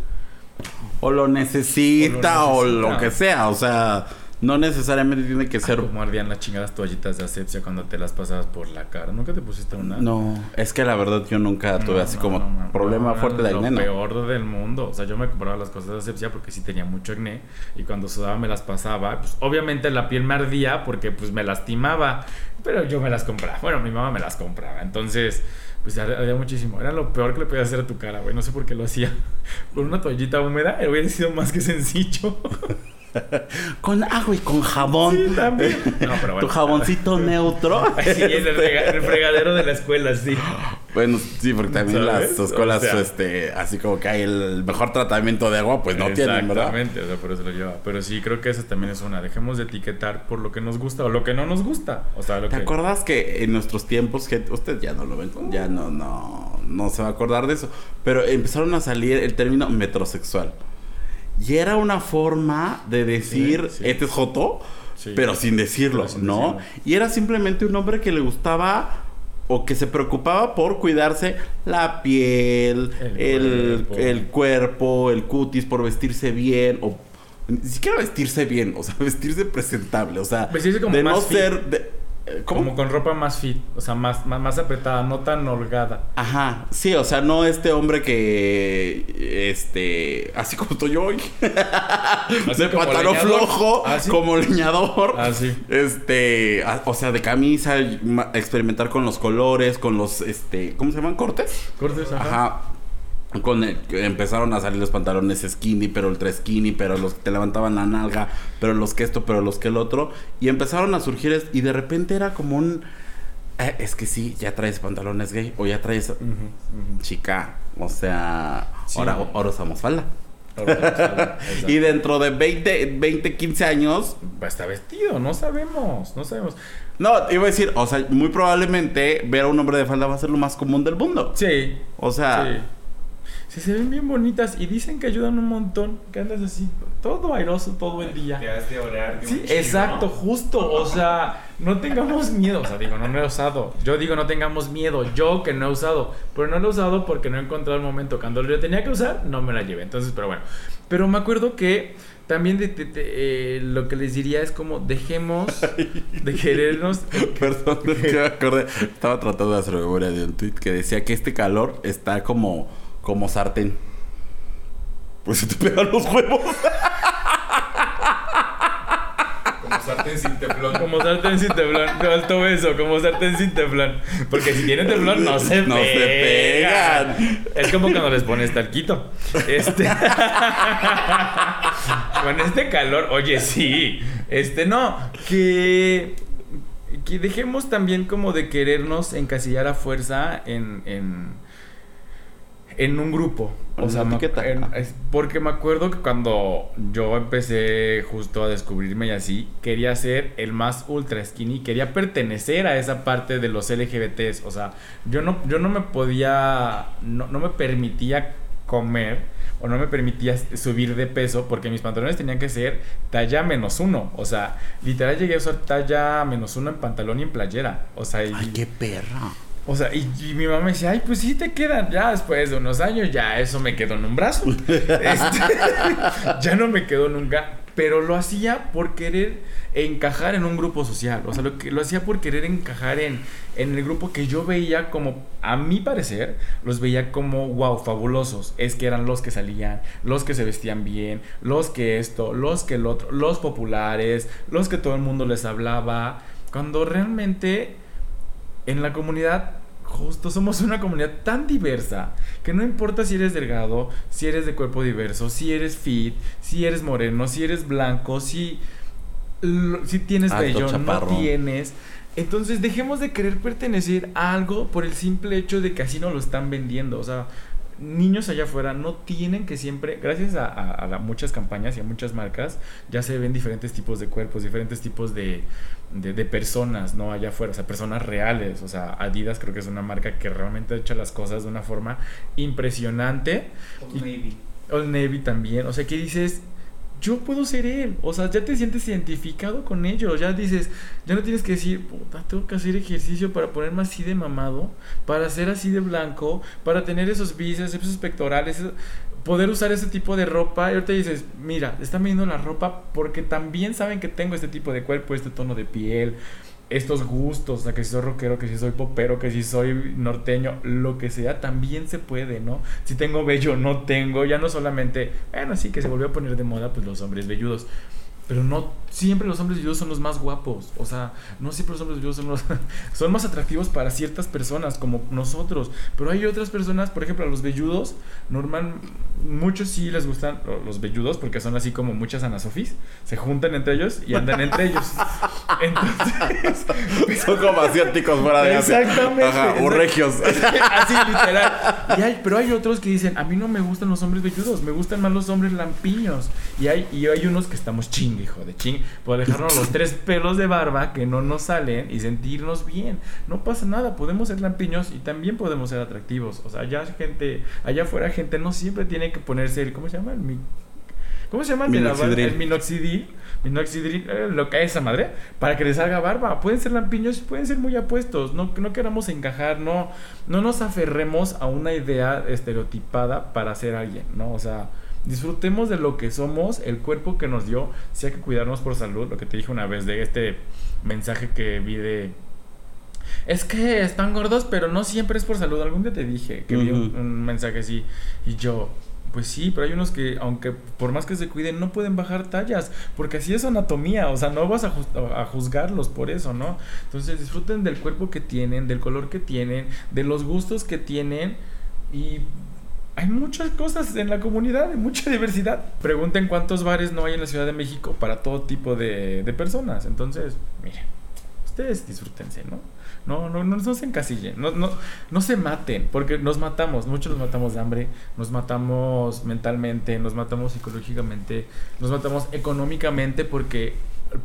S1: O lo necesita o
S2: O
S1: lo, que sea. O sea, no necesariamente tiene que ser.
S2: como ardían las chingadas toallitas de asepsia cuando te las pasabas por la cara. ¿Nunca te pusiste una?
S1: No, es que la verdad yo nunca tuve
S2: No,
S1: así
S2: no,
S1: como
S2: no,
S1: problema fuerte de acné.
S2: Lo peor del mundo. O sea, yo me compraba las cosas de asepsia porque sí tenía mucho acné. Y cuando sudaba me las pasaba. Pues obviamente la piel me ardía porque pues me lastimaba. Pero yo me las compraba. Bueno, mi mamá me las compraba. Entonces, pues ardía muchísimo. Era lo peor que le podía hacer a tu cara, güey. No sé por qué lo hacía. Con una toallita húmeda hubiera sido más que sencillo.
S1: Con agua y con jabón.
S2: Sí, también. No, pero bueno.
S1: Tu jaboncito neutro.
S2: Sí, en el, rega- en el fregadero de la escuela, sí.
S1: Bueno, sí, porque también
S2: ¿Sabes?
S1: las escuelas,
S2: O sea.
S1: este, así como que hay el mejor tratamiento de agua, pues no tienen, ¿verdad?
S2: Exactamente, o sea, por eso lo lleva. Pero sí, creo que esa también es una. Dejemos de etiquetar por lo que nos gusta o lo que no nos gusta. O sea, lo
S1: ¿Te
S2: que.
S1: acuerdas que en nuestros tiempos, que usted ya no lo ven, con- ya no, no, no se va a acordar de eso, pero empezaron a salir el término metrosexual. Y era una forma de decir,
S2: Sí, sí.
S1: este es Joto,
S2: Sí.
S1: pero sin decirlo,
S2: Pero sin
S1: ¿no?
S2: decirlo.
S1: Y era simplemente un hombre que le gustaba o que se preocupaba por cuidarse la piel,
S2: El
S1: el,
S2: cuerpo.
S1: el cuerpo, el cutis, por vestirse bien o ni siquiera vestirse bien, o sea, vestirse presentable, o sea,
S2: Vestirse como
S1: de no
S2: fit.
S1: ser de- ¿cómo?
S2: Como con ropa más fit, o sea, más, más, más apretada, no tan holgada.
S1: Ajá, sí, o sea, no este hombre que, este, así como estoy yo hoy, de pantalón flojo,
S2: Ah, ¿sí?
S1: como leñador,
S2: Ah, sí.
S1: este, a- o sea, de camisa, experimentar con los colores, con los, este, ¿cómo se llaman? ¿Cortes?
S2: Cortes, ajá.
S1: Ajá. Con el- empezaron a salir los pantalones skinny, pero ultra skinny, pero los que te levantaban la nalga, pero los que esto, pero los que el otro. Y empezaron a surgir y de repente era como un... "Eh, es que sí, ya traes pantalones gay o ya traes chica. O sea,
S2: Sí.
S1: ahora, ahora usamos falda. Y dentro de 20, 20, 15 años...
S2: Está vestido, no sabemos, no sabemos.
S1: No, iba a decir, o sea, muy probablemente ver a un hombre de falda va a ser lo más común del mundo.
S2: Sí,
S1: O sea...
S2: sí. Sí, se ven bien bonitas y dicen que ayudan un montón. Que andas así, todo airoso todo el día.
S4: Te has de orar de
S2: Sí,
S4: un
S2: exacto, justo. O sea, no tengamos miedo. O sea, digo, no, no he usado. Yo digo, no tengamos miedo. Yo que no he usado. Pero no lo he usado porque no he encontrado el momento. Cuando lo tenía que usar, no me la llevé. Entonces, pero bueno. Pero me acuerdo que también de- de- de, eh, lo que les diría es como dejemos de querernos.
S1: Perdón, es que me acordé. Estaba tratando de hacer memoria de un tweet que decía que este calor está como, como sartén. Pues se te pegan los huevos.
S4: Como sartén sin teflón.
S2: Como sartén sin teflón. Me faltó eso, como sartén sin teflón. Porque si tienen teflón, no se
S1: No se
S2: pegan.
S1: pegan.
S2: Es como cuando les pones talquito. Este. Con este calor, oye, sí. Este, no. Que. Que dejemos también como de querernos encasillar a fuerza en. en en un grupo. O sea, me-
S1: etiqueta.
S2: en- es- porque me acuerdo que cuando yo empecé justo a descubrirme y así, quería ser el más ultra skinny, quería pertenecer a esa parte de los LGBTs. O sea, yo no, yo no me podía, no, no me permitía comer o no me permitía subir de peso porque mis pantalones tenían que ser talla menos uno. O sea, literal llegué a usar talla menos uno en pantalón y en playera. O sea, y,
S1: Ay, qué perra.
S2: O sea, y, y mi mamá me decía, ay, pues sí te quedan. Ya después de unos años, ya eso me quedó en un brazo. Este, ya no me quedó nunca. Pero lo hacía por querer encajar en un grupo social. O sea, lo, que, lo hacía por querer encajar en, en el grupo que yo veía como, a mi parecer, los veía como, wow, fabulosos. Es que eran los que salían, los que se vestían bien, los que esto, los que el otro, los populares, los que todo el mundo les hablaba. Cuando realmente en la comunidad justo somos una comunidad tan diversa que no importa si eres delgado, si eres de cuerpo diverso, si eres fit, si eres moreno, si eres blanco, si si tienes
S1: Alto,
S2: vello,
S1: chaparro.
S2: no tienes. Entonces dejemos de querer pertenecer a algo por el simple hecho de que así no lo están vendiendo. O sea, niños allá afuera no tienen que siempre, gracias a, a- a la- muchas campañas y a muchas marcas, ya se ven diferentes tipos de cuerpos, diferentes tipos de, de, de personas, ¿no? Allá afuera, o sea, personas reales. O sea, Adidas creo que es una marca que realmente ha hecho las cosas de una forma impresionante.
S5: Old Navy.
S2: Old Navy también. O sea, que dices, yo puedo ser él. O sea, ya te sientes identificado con ellos. Ya dices, ya no tienes que decir, puta, tengo que hacer ejercicio para ponerme así de mamado, para ser así de blanco, para tener esos bíceps, esos pectorales, poder usar ese tipo de ropa. Y ahorita dices, mira, están viendo la ropa porque también saben que tengo este tipo de cuerpo, este tono de piel. Estos gustos, que si soy rockero, que si soy popero, que si soy norteño, lo que sea, también se puede, ¿no? Si tengo vello, no tengo, ya no solamente, bueno, sí, que se volvió a poner de moda, pues los hombres velludos. Pero no siempre los hombres velludos son los más guapos. O sea, no siempre los hombres velludos son los son más atractivos para ciertas personas, como nosotros. Pero hay otras personas, por ejemplo, a los velludos, normal, muchos sí les gustan lo- los velludos porque son así como muchas Ana Sofís. Se juntan entre ellos y andan entre ellos. Entonces,
S1: Son como asiáticos fuera de Asia.
S2: Exactamente,
S1: Ajá, o regios.
S2: Así literal. Y hay- pero hay otros que dicen, a mí no me gustan los hombres velludos, me gustan más los hombres lampiños. Y hay, y hay unos que estamos ching, hijo de ching, por dejarnos los tres pelos de barba que no nos salen y sentirnos bien. No pasa nada, podemos ser lampiños y también podemos ser atractivos. O sea, allá gente, allá afuera gente no siempre tiene que ponerse el, ¿cómo se llama? El mi- ¿Cómo se llama? el de la barba?
S1: Minoxidil.
S2: El minoxidil. Minoxidil, eh, lo que es esa madre, para que les salga barba. Pueden ser lampiños y pueden ser muy apuestos. No, no queramos encajar, no, no nos aferremos a una idea estereotipada para ser alguien, ¿no? O sea, disfrutemos de lo que somos, el cuerpo que nos dio. Si hay que cuidarnos por salud, lo que te dije una vez de este mensaje que vi de. Es que están gordos, pero no siempre es por salud. Algún día te dije que vi un, mensaje así. Y yo, pues sí, pero hay unos que, aunque por más que se cuiden, no pueden bajar tallas. Porque así es anatomía. O sea, no vas a, a juzgarlos por eso, ¿no? Entonces disfruten del cuerpo que tienen, del color que tienen, de los gustos que tienen. Y hay muchas cosas en la comunidad, hay mucha diversidad. Pregunten cuántos bares no hay en la Ciudad de México para todo tipo de, de personas. Entonces, miren, ustedes disfrútense, ¿no? No, no, no, no se encasillen, no, no, no se maten, porque nos matamos, muchos nos matamos de hambre, nos matamos mentalmente, nos matamos psicológicamente, nos matamos económicamente porque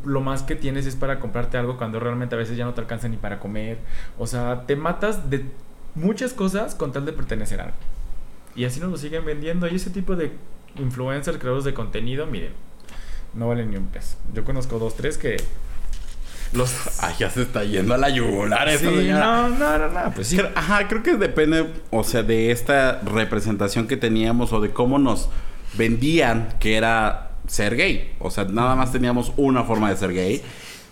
S2: lo más que tienes es para comprarte algo cuando realmente a veces ya no te alcanza ni para comer. O sea, te matas de muchas cosas con tal de pertenecer a algo. Y así nos lo siguen vendiendo. Y ese tipo de influencers, creadores de contenido, miren, no valen ni un peso. Yo conozco dos, tres que los...
S1: Ay, ya se está yendo a la yugular esta
S2: Sí,
S1: señora.
S2: no, no, no, no, pues sí.
S1: Ajá, creo que depende, o sea, de esta representación que teníamos o de cómo nos vendían que era ser gay. O sea, nada más teníamos una forma de ser gay.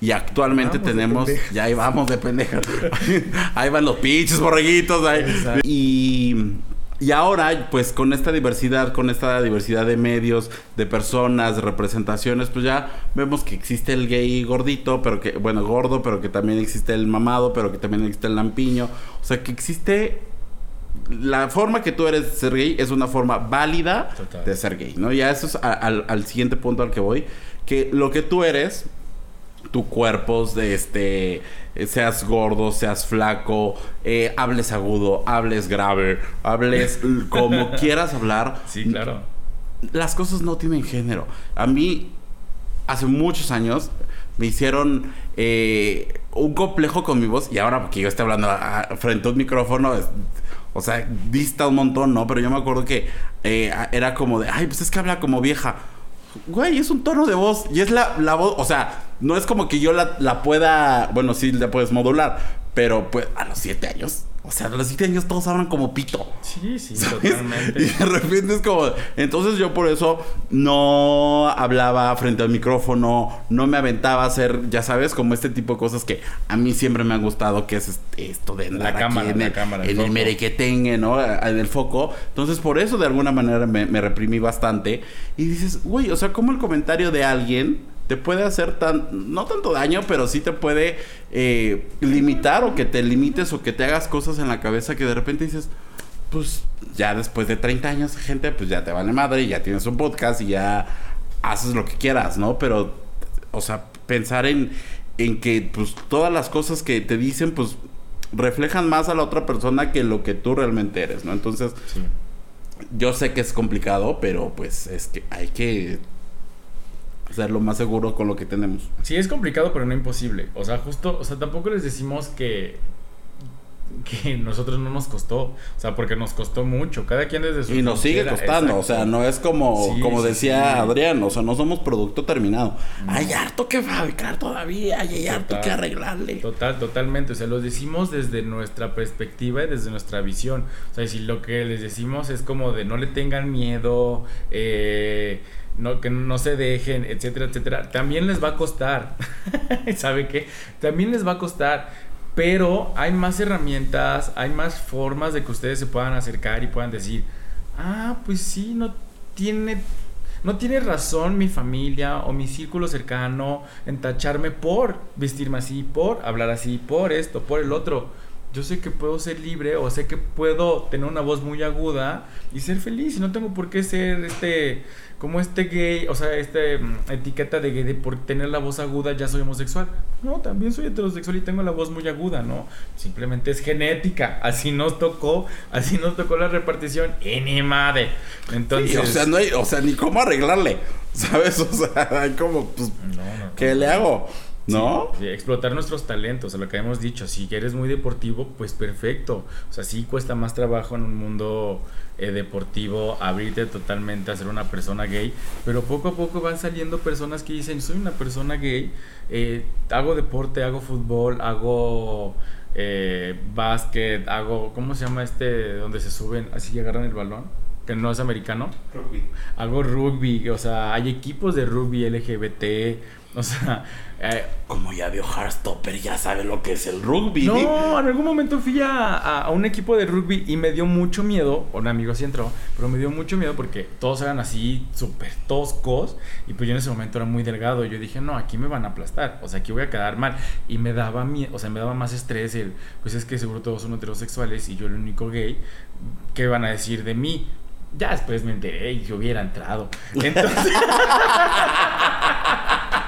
S1: Y actualmente
S2: Vamos
S1: tenemos, ya ahí vamos de pendejas. ahí van los pinches borreguitos. ahí.
S2: Exacto.
S1: Y, y ahora, pues con esta diversidad, con esta diversidad de medios, de personas, de representaciones, pues ya vemos que existe el gay gordito, pero que, bueno, gordo, pero que también existe el mamado, pero que también existe el lampiño. O sea, que existe la forma que tú eres de ser gay es una forma válida
S2: Total.
S1: de ser gay, ¿no? Ya eso es a- al siguiente punto al que voy, que lo que tú eres, tu cuerpo, de este, eh, seas gordo, seas flaco, eh, hables agudo, hables grave, hables como quieras hablar,
S2: Sí, claro.
S1: las cosas no tienen género. A mí, hace muchos años, me hicieron eh, un complejo con mi voz. Y ahora, porque yo estoy hablando a- a- frente a un micrófono, es- o sea, dista un montón, ¿no? Pero yo me acuerdo que eh, era como de, ay, pues es que habla como vieja. Güey, es un tono de voz. Y es la, la voz, o sea, no es como que yo la, la pueda, bueno, sí, la puedes modular. Pero pues a los siete años, o sea, a los siete años todos hablan como pito.
S2: Sí, sí,
S1: ¿sabes? Y
S2: totalmente.
S1: de repente es como. Entonces yo por eso no hablaba frente al micrófono, no me aventaba a hacer, ya sabes, como este tipo de cosas que a mí siempre me han gustado, que es esto de andar
S2: La
S1: aquí
S2: cámara,
S1: en
S2: la
S1: el,
S2: cámara,
S1: en el merequetengue, ¿no? En el foco. Entonces por eso de alguna manera me, me reprimí bastante. Y dices, güey, o sea, como el comentario de alguien te puede hacer tan, no tanto daño, pero sí te puede eh, limitar o que te limites o que te hagas cosas en la cabeza que de repente dices, pues ya después de 30 años, gente, pues ya te vale madre y ya tienes un podcast y ya haces lo que quieras, ¿no? Pero, o sea, pensar en, en que pues todas las cosas que te dicen, pues reflejan más a la otra persona que lo que tú realmente eres, ¿no? Entonces,
S2: Sí.
S1: yo sé que es complicado, pero pues es que hay que ser lo más seguro con lo que tenemos.
S2: Sí, es complicado, pero no imposible. O sea, justo, o sea, tampoco les decimos que que nosotros no nos costó, o sea, porque nos costó mucho, cada quien desde su
S1: Y nos sigue costando, o sea, no es como,
S2: Sí,
S1: como decía
S2: sí.
S1: Adrián, o sea, no somos producto terminado. Hay harto que fabricar todavía, hay harto que arreglarle.
S2: Total, totalmente. O sea, lo decimos desde nuestra perspectiva y desde nuestra visión. O sea, si lo que les decimos es como de no le tengan miedo, eh, no, que no se dejen, etcétera, etcétera, también les va a costar. ¿Sabe qué? También les va a costar. Pero hay más herramientas, hay más formas de que ustedes se puedan acercar y puedan decir, ah, pues sí, no tiene no tiene razón mi familia o mi círculo cercano en tacharme por vestirme así, por hablar así, por esto, por el otro. Yo sé que puedo ser libre o sé que puedo tener una voz muy aguda y ser feliz y no tengo por qué ser este como este gay, o sea, este mm, etiqueta de gay de por tener la voz aguda ya soy homosexual. No, también soy heterosexual y tengo la voz muy aguda, ¿no? Simplemente es genética, así nos tocó, así nos tocó la repartición en madre. Entonces,
S1: Sí, o sea, no hay, o sea, ni cómo arreglarle, ¿sabes? O sea, hay como, pues,
S2: no, no,
S1: ¿qué le hago? ¿No?
S2: Sí, explotar nuestros talentos, a lo que hemos dicho. Si eres muy deportivo, pues perfecto. O sea, sí cuesta más trabajo en un mundo eh, deportivo abrirte totalmente a ser una persona gay, pero poco a poco van saliendo personas que dicen, soy una persona gay, eh, hago deporte, hago fútbol, hago eh, básquet, hago, ¿cómo se llama este donde se suben así y agarran el balón? Que no es americano.
S4: Rugby.
S2: Hago rugby, o sea, hay equipos de rugby LGBT, o sea, eh,
S1: Como ya vio Heartstopper, ya sabe lo que es el rugby.
S2: no,
S1: ¿sí?
S2: en algún momento fui a, a- a un equipo de rugby y me dio mucho miedo. Un amigo sí entró, pero me dio mucho miedo porque todos eran así súper toscos. Y pues yo en ese momento era muy delgado. Y yo dije, no, aquí me van a aplastar. O sea, aquí voy a quedar mal. Y me daba miedo, o sea, me daba más estrés el, pues es que seguro todos son heterosexuales y yo el único gay. ¿Qué van a decir de mí? Ya después me enteré y yo hubiera entrado. Entonces.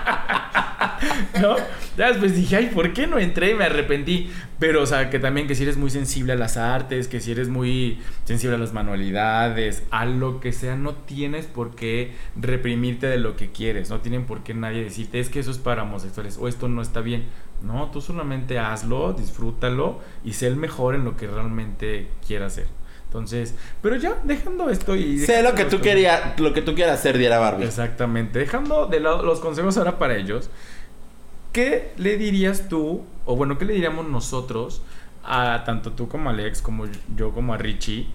S2: ¿No? Ya después dije, ay, ¿por qué no entré? Y me arrepentí. Pero, o sea, que también que si eres muy sensible a las artes, que si eres muy sensible a las manualidades, a lo que sea, no tienes por qué reprimirte de lo que quieres. No tienen por qué nadie decirte, es que eso es para homosexuales o esto no está bien. No, tú solamente hazlo, disfrútalo y sé el mejor en lo que realmente quieras hacer. Entonces, pero ya dejando esto y...
S1: Sé lo que tú querías, lo que tú quieras hacer, diera Barbie.
S2: Exactamente. Dejando de lado los consejos ahora para ellos, ¿qué le dirías tú, o bueno, qué le diríamos nosotros a tanto tú como Alex, como yo como a Richie,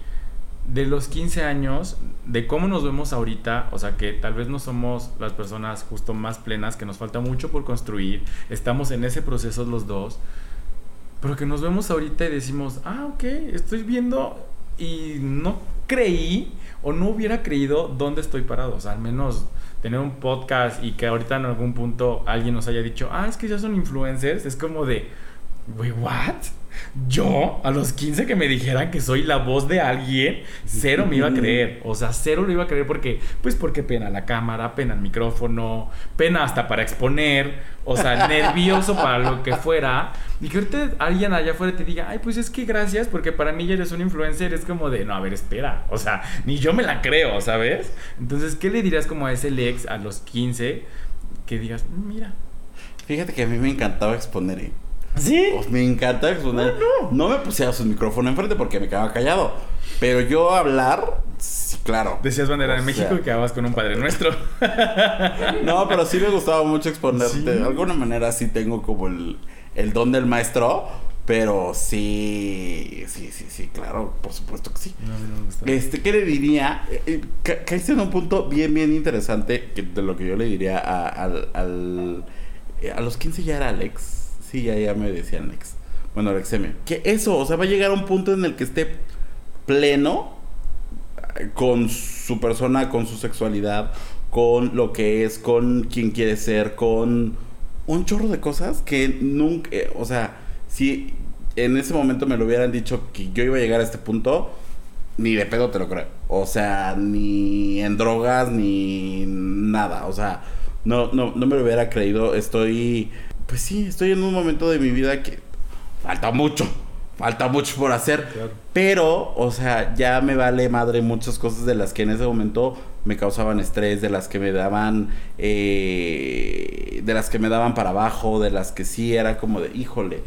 S2: de los 15 años, de cómo nos vemos ahorita, o sea que tal vez no somos las personas justo más plenas, que nos falta mucho por construir, estamos en ese proceso los dos, pero que nos vemos ahorita y decimos, ah, ok, estoy viendo y no creí o no hubiera creído dónde estoy parado, o sea, al menos tener un podcast y que ahorita en algún punto alguien nos haya dicho, ah, es que ya son influencers, es como de, güey, ¿what? Yo, a los 15 que me dijeran que soy la voz de alguien, cero me iba a creer. O sea, cero lo iba a creer porque, pues porque pena la cámara, pena el micrófono, pena hasta para exponer, o sea, nervioso para lo que fuera. Y que ahorita alguien allá afuera te diga, ay, pues es que gracias, porque para mí ya eres un influencer, es como de, no, a ver, espera. O sea, ni yo me la creo, ¿sabes? Entonces, ¿qué le dirías como a ese Lex a los 15 que digas, mira?
S1: Fíjate que a mí me encantaba exponer, ¿eh?
S2: ¿Sí?
S1: Pues me encanta exponer. No, me pusiera su micrófono enfrente porque me quedaba callado. Pero yo hablar, sí, claro.
S2: Decías bandera
S1: O
S2: de México
S1: sea,
S2: y quedabas con un Padre Nuestro.
S1: No, pero sí me gustaba mucho exponerte.
S2: Sí.
S1: De alguna manera sí tengo como el, el don del maestro. Pero sí, sí, sí, sí, claro, por supuesto que sí.
S2: No, no me gusta.
S1: Este, ¿qué le diría? Eh, eh, ca- caíste en un punto bien, bien interesante que- de lo que yo le diría a, al, al- eh, a los 15 ya era Alex. Sí, ya, ya me decían Alex. Bueno, Alexemio. Que eso, o sea, va a llegar a un punto en el que esté pleno eh, con su persona, con su sexualidad, con lo que es, con quien quiere ser, con un chorro de cosas que nunca, eh, o sea, si en ese momento me lo hubieran dicho que yo iba a llegar a este punto, ni de pedo te lo creo. O sea, ni en drogas, ni nada. O sea, no, no, no me lo hubiera creído. Estoy, pues sí, estoy en un momento de mi vida que falta mucho. falta mucho por hacer.
S2: Claro.
S1: Pero, o sea, ya me vale madre muchas cosas de las que en ese momento me causaban estrés, de las que me daban, eh, de las que me daban para abajo, de las que sí era como de, híjole,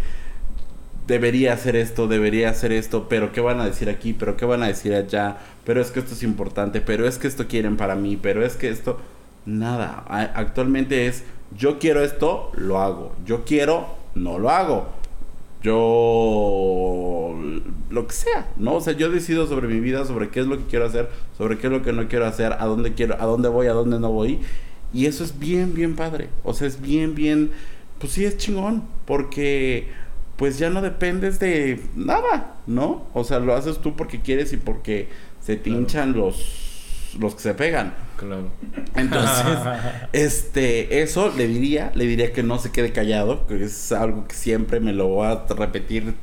S1: debería hacer esto, debería hacer esto, pero qué van a decir aquí, pero qué van a decir allá, pero es que esto es importante, pero es que esto quieren para mí, pero es que esto, nada, actualmente es, yo quiero esto, lo hago, yo quiero, no lo hago, yo lo que sea, ¿no? O sea, yo decido sobre mi vida, sobre qué es lo que quiero hacer, sobre qué es lo que no quiero hacer, a dónde quiero, a dónde voy, a dónde no voy. Y eso es bien, bien padre. O sea, es bien, bien, pues sí es chingón, porque pues ya no dependes de nada, ¿no? O sea, lo haces tú porque quieres y porque se te
S2: Claro.
S1: hinchan los los que se pegan.
S2: Claro.
S1: Entonces, este, eso le diría, le diría que no se quede callado, que es algo que siempre me lo voy a repetir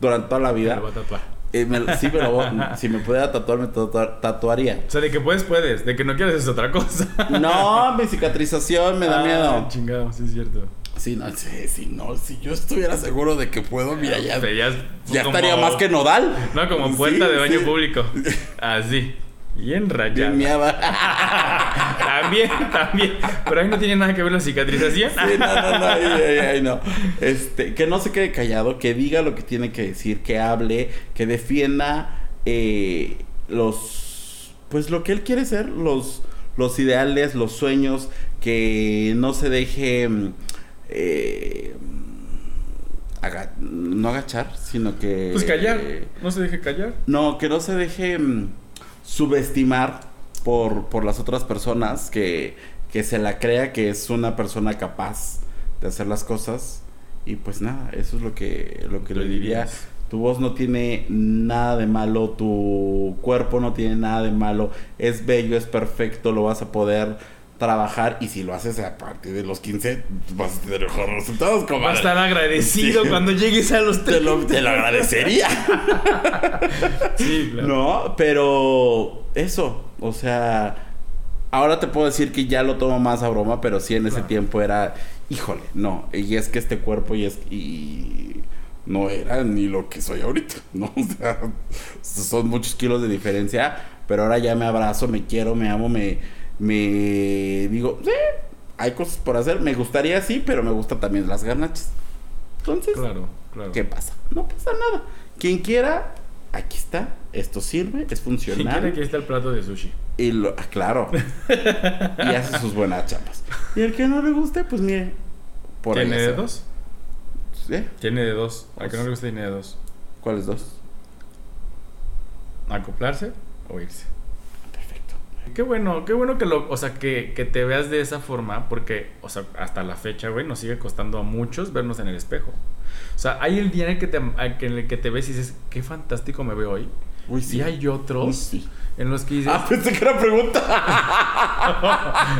S1: durante toda la
S2: Me
S1: vida.
S2: lo voy a tatuar.
S1: Eh, me- sí, me lo voy- si me pudiera tatuar, me tatuar- tatuaría.
S2: O sea, de que puedes, puedes. De que no quieres es otra cosa.
S1: No, mi cicatrización me da
S2: Ah,
S1: miedo.
S2: Chingado, sí es cierto.
S1: Sí, no, sí, sí, no, si yo estuviera seguro de que puedo, mira, ya,
S2: O sea, ya,
S1: ya
S2: como-
S1: estaría más que nodal.
S2: No, como
S1: Sí,
S2: puerta de baño
S1: sí.
S2: público. Así. Bien rayada. También, también. Pero ahí no tiene nada que ver la cicatrización.
S1: Sí, no, no, no, ahí, ahí, ahí no. Este, que no se quede callado, que diga lo que tiene que decir, que hable, que defienda eh, los, pues lo que él quiere ser, los, los ideales, los sueños, que no se deje, mm, eh, aga- no agachar, sino que...
S2: Pues callar.
S1: eh,
S2: No se deje callar.
S1: no, que no se deje mm, subestimar por, por las otras personas, que, que se la crea que es una persona capaz de hacer las cosas. Y pues nada, eso es lo que, lo que le diría. Tu voz no tiene nada de malo, tu cuerpo no tiene nada de malo, es bello, es perfecto, lo vas a poder trabajar y si lo haces a partir de los 15 vas a tener mejores resultados.
S2: Va a
S1: comadre.
S2: estar agradecido
S1: Sí.
S2: cuando llegues a los
S1: Te lo,
S2: 30.
S1: te lo agradecería.
S2: Sí, claro.
S1: No, pero eso, o sea, ahora te puedo decir que ya lo tomo más a broma, pero sí en ese
S2: Claro.
S1: tiempo era, híjole, no, y es que este cuerpo y es y no era ni lo que soy ahorita, ¿no? O sea, son muchos kilos de diferencia, pero ahora ya me abrazo, me quiero, me amo, me me digo, sí, hay cosas por hacer, me gustaría sí, pero me gusta también las garnachas. Entonces,
S2: Claro, claro.
S1: ¿Qué pasa? No pasa nada. Quien quiera, aquí está. Esto sirve, es
S2: Si quiere
S1: funcional.
S2: que está el plato de sushi.
S1: Y lo, ah, claro. y hace sus buenas chapas. Y el que no le guste, pues mire. Por
S2: ¿Tiene de dos?
S1: ¿Eh?
S2: Tiene de dos. Al que no le gusta tiene de dos.
S1: ¿Cuáles dos?
S2: Acoplarse o irse. Qué bueno, qué bueno que lo, o sea, que, que te veas de esa forma, porque, o sea, hasta la fecha, güey, nos sigue costando a muchos vernos en el espejo. O sea, hay el día en el que te, en el que te ves y dices, qué fantástico me veo hoy.
S1: Uy,
S2: Y hay otros
S1: Uy, sí.
S2: en los que dices,
S1: Ah, pensé que era pregunta.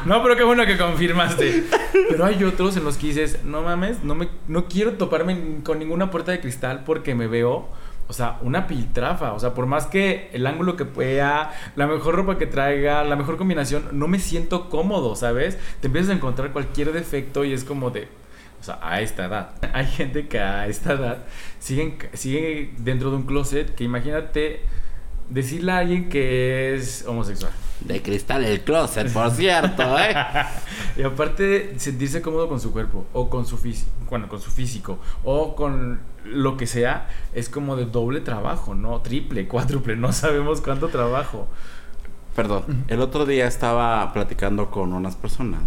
S2: no, pero qué bueno que confirmaste. Pero hay otros en los que dices, no mames, no me, no quiero toparme con ninguna puerta de cristal porque me veo, o sea, una piltrafa. O sea, por más que el ángulo que pueda, la mejor ropa que traiga, la mejor combinación, no me siento cómodo, ¿sabes? Te empiezas a encontrar cualquier defecto y es como de. O sea, a esta edad. Hay gente que a esta edad siguen, sigue dentro de un closet que imagínate decirle a alguien que es homosexual.
S1: De cristal el closet, por cierto, ¿eh?
S2: Y aparte sentirse cómodo con su cuerpo o con su físico, bueno, con su físico o con lo que sea, es como de doble trabajo, ¿no? Triple, cuádruple, no sabemos cuánto trabajo.
S1: Perdón. El otro día estaba platicando con unas personas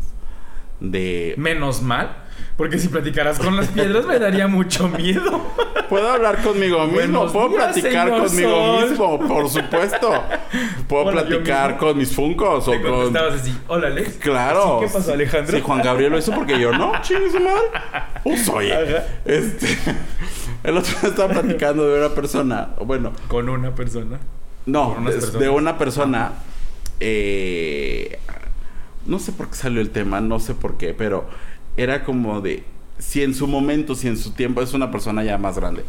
S1: de
S2: Menos mal, porque si platicaras con las piedras me daría mucho miedo.
S1: Puedo hablar conmigo mismo,
S2: Buenos
S1: puedo
S2: días,
S1: platicar conmigo
S2: Sol.
S1: mismo, por supuesto. Puedo platicar con mis funcos o con.
S2: contestabas así, hola Alex.
S1: Claro.
S2: Sí, ¿Qué pasó Alejandro?
S1: Si Juan Gabriel lo hizo porque yo no, chingue su madre. Pues oye.
S2: Ajá.
S1: Este. El otro día estaba platicando de una persona. Bueno,
S2: Con una persona.
S1: no, de, de una persona. eh, no sé por qué salió el tema, no sé por qué, pero era como de. Si en su momento, si en su tiempo, es una persona ya más grande.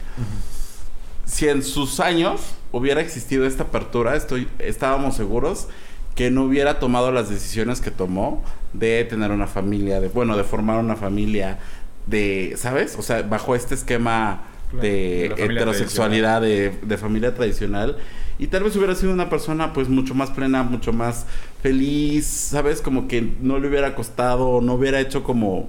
S1: Si en sus años hubiera existido esta apertura, estoy, estábamos seguros que no hubiera tomado las decisiones que tomó de tener una familia, de bueno, de formar una familia, de, ¿sabes? O sea, bajo este esquema
S2: Claro, de
S1: heterosexualidad, de, de familia tradicional. Y tal vez hubiera sido una persona pues mucho más plena, mucho más feliz, ¿sabes? Como que no le hubiera costado, no hubiera hecho como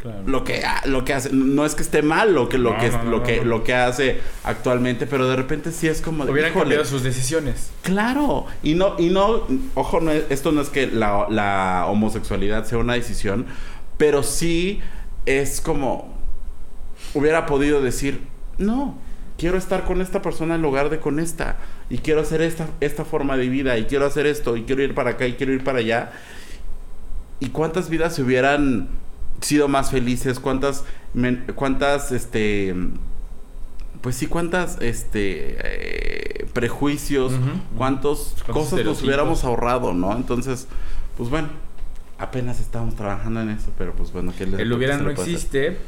S2: Claro.
S1: lo que lo que hace no es que esté mal lo que lo
S2: No,
S1: que
S2: no, no,
S1: lo que lo que hace actualmente pero de repente sí es como de,
S2: Hubieran
S1: híjole,
S2: cambiado sus decisiones.
S1: claro y no y no ojo no es- esto no es que la, la homosexualidad sea una decisión pero sí es como hubiera podido decir no quiero estar con esta persona en lugar de con esta y quiero hacer esta esta forma de vida y quiero hacer esto y quiero ir para acá y quiero ir para allá ¿Y cuántas vidas se hubieran sido más felices? ¿Cuántas, cuántas, este, pues sí, cuántas, este, eh, prejuicios, cuántos
S2: Cuántos
S1: cosas nos hubiéramos ahorrado, ¿no? Entonces, pues bueno, apenas estamos trabajando en eso, pero pues bueno, que
S2: El hubiera no existe,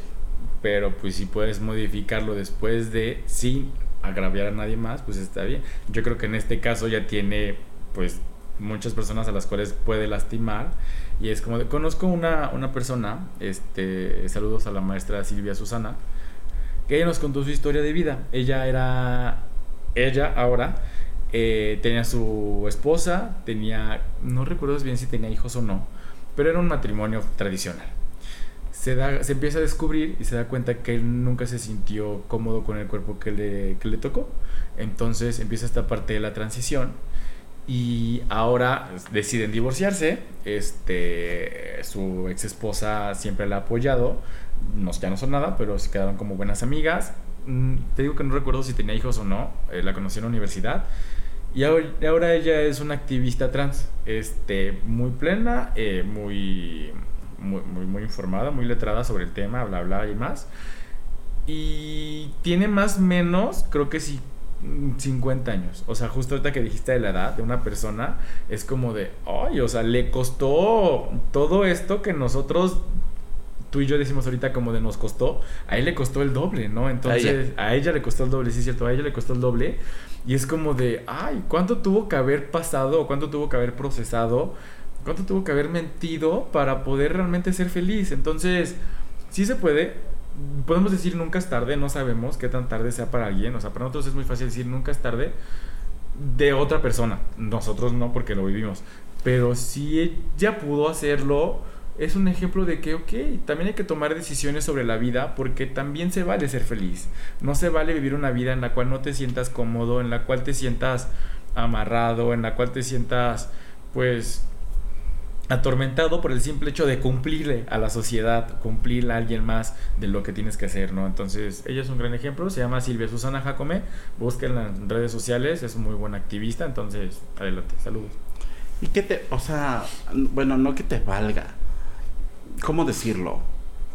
S2: pero pues si puedes modificarlo después de sin agraviar a nadie más, pues está bien. Yo creo que en este caso ya tiene pues muchas personas a las cuales puede lastimar y es como de, conozco una, una persona, este saludos a la maestra Silvia Susana, que ella nos contó su historia de vida. Ella era ella ahora eh, tenía su esposa, tenía no recuerdo bien si tenía hijos o no, pero era un matrimonio tradicional se, da, se empieza a descubrir y se da cuenta que él nunca se sintió cómodo con el cuerpo que le, que le tocó. Entonces empieza esta parte de la transición y ahora deciden divorciarse. Este, su ex esposa siempre la ha apoyado. No, ya no son nada, pero se quedaron como buenas amigas. Mm, Te digo que no recuerdo si tenía hijos o no. eh, la conocí en la universidad. Y ahora, ella es una activista trans, este, muy plena, eh, muy, muy, muy, muy informada, muy letrada sobre el tema, bla, bla y más. Y tiene más o menos, creo que sí, mm, 50 años. O sea, justo ahorita que dijiste de la edad de una persona, es como de, ay, o sea, le costó todo esto que nosotros, tú y yo decimos ahorita como de nos costó, a él le costó el doble, ¿no? Entonces, a ella, le costó el doble, sí es cierto, a ella le costó el doble. Y es como de, ay, ¿cuánto tuvo que haber pasado o cuánto tuvo que haber procesado? ¿Cuánto tuvo que haber mentido para poder realmente ser feliz? Entonces, sí se puede. Podemos decir nunca es tarde, no sabemos qué tan tarde sea para alguien. O sea, para nosotros es muy fácil decir nunca es tarde de otra persona. Nosotros no porque lo vivimos. Pero si ella pudo hacerlo, es un ejemplo de que, ok, también hay que tomar decisiones sobre la vida porque también se vale ser feliz. No se vale vivir una vida en la cual no te sientas cómodo, en la cual te sientas amarrado, en la cual te sientas, pues, atormentado por el simple hecho de cumplirle a la sociedad, cumplirle a alguien más de lo que tienes que hacer, ¿no? Entonces, ella es un gran ejemplo, se llama Silvia Susana Jacome, búsquenla en redes sociales, es muy buena activista, entonces, adelante, saludos.
S1: ¿Y qué te, o sea, bueno, no que te valga? ¿Cómo decirlo?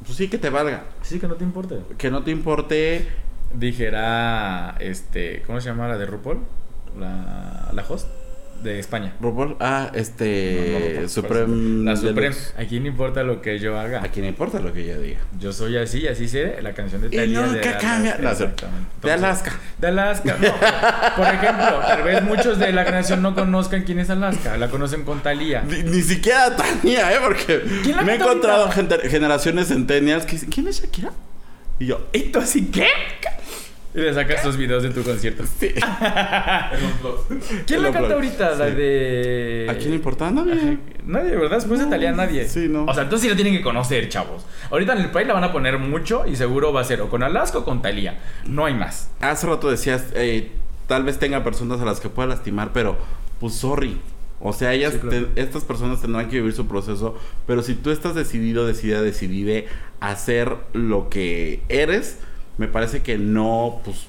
S1: Pues sí que te valga.
S2: Sí, que no te importe.
S1: Que no te importe
S2: Dijera, este, ¿cómo se llama la de RuPaul? La, la host de España.
S1: RuPaul. Ah,
S2: No, no,
S1: este.
S2: RuPaul,
S1: Supreme.
S2: La Supreme.
S1: Deluxe.
S2: ¿A quién importa lo que yo haga?
S1: A quién le importa lo que yo diga.
S2: Yo soy así, así seré. La canción de
S1: Y
S2: Thalía de
S1: nunca cambia. No,
S2: Exactamente.
S1: De Alaska.
S2: De Alaska. No, por ejemplo, tal vez muchos de la generación no conozcan quién es Alaska. La conocen con Thalía.
S1: Ni, ni siquiera Tania, ¿eh? Porque
S2: ¿Quién la
S1: me he encontrado gente- generaciones centennials que dicen, ¿quién es Shakira? Y yo,
S2: ¿Y tú así qué? Y le sacas tus videos de tu concierto.
S1: sí.
S2: ¿Quién la
S1: Lo
S2: canta ahorita? La de.
S1: ¿A quién le importa? Nadie.
S2: Ajá. Nadie, ¿verdad? Después de Talía, nadie.
S1: Sí, no.
S2: O sea, entonces sí la tienen que conocer, chavos. Ahorita en el país la van a poner mucho y seguro va a ser o con Alaska o con Talía. No hay más.
S1: Hace rato decías, eh, tal vez tenga personas a las que pueda lastimar, pero pues sorry. O sea, ellas,
S2: Sí, claro.
S1: te- estas personas tendrán que vivir su proceso, pero si tú estás decidido, decidida, decidide hacer lo que eres, me parece que no, pues,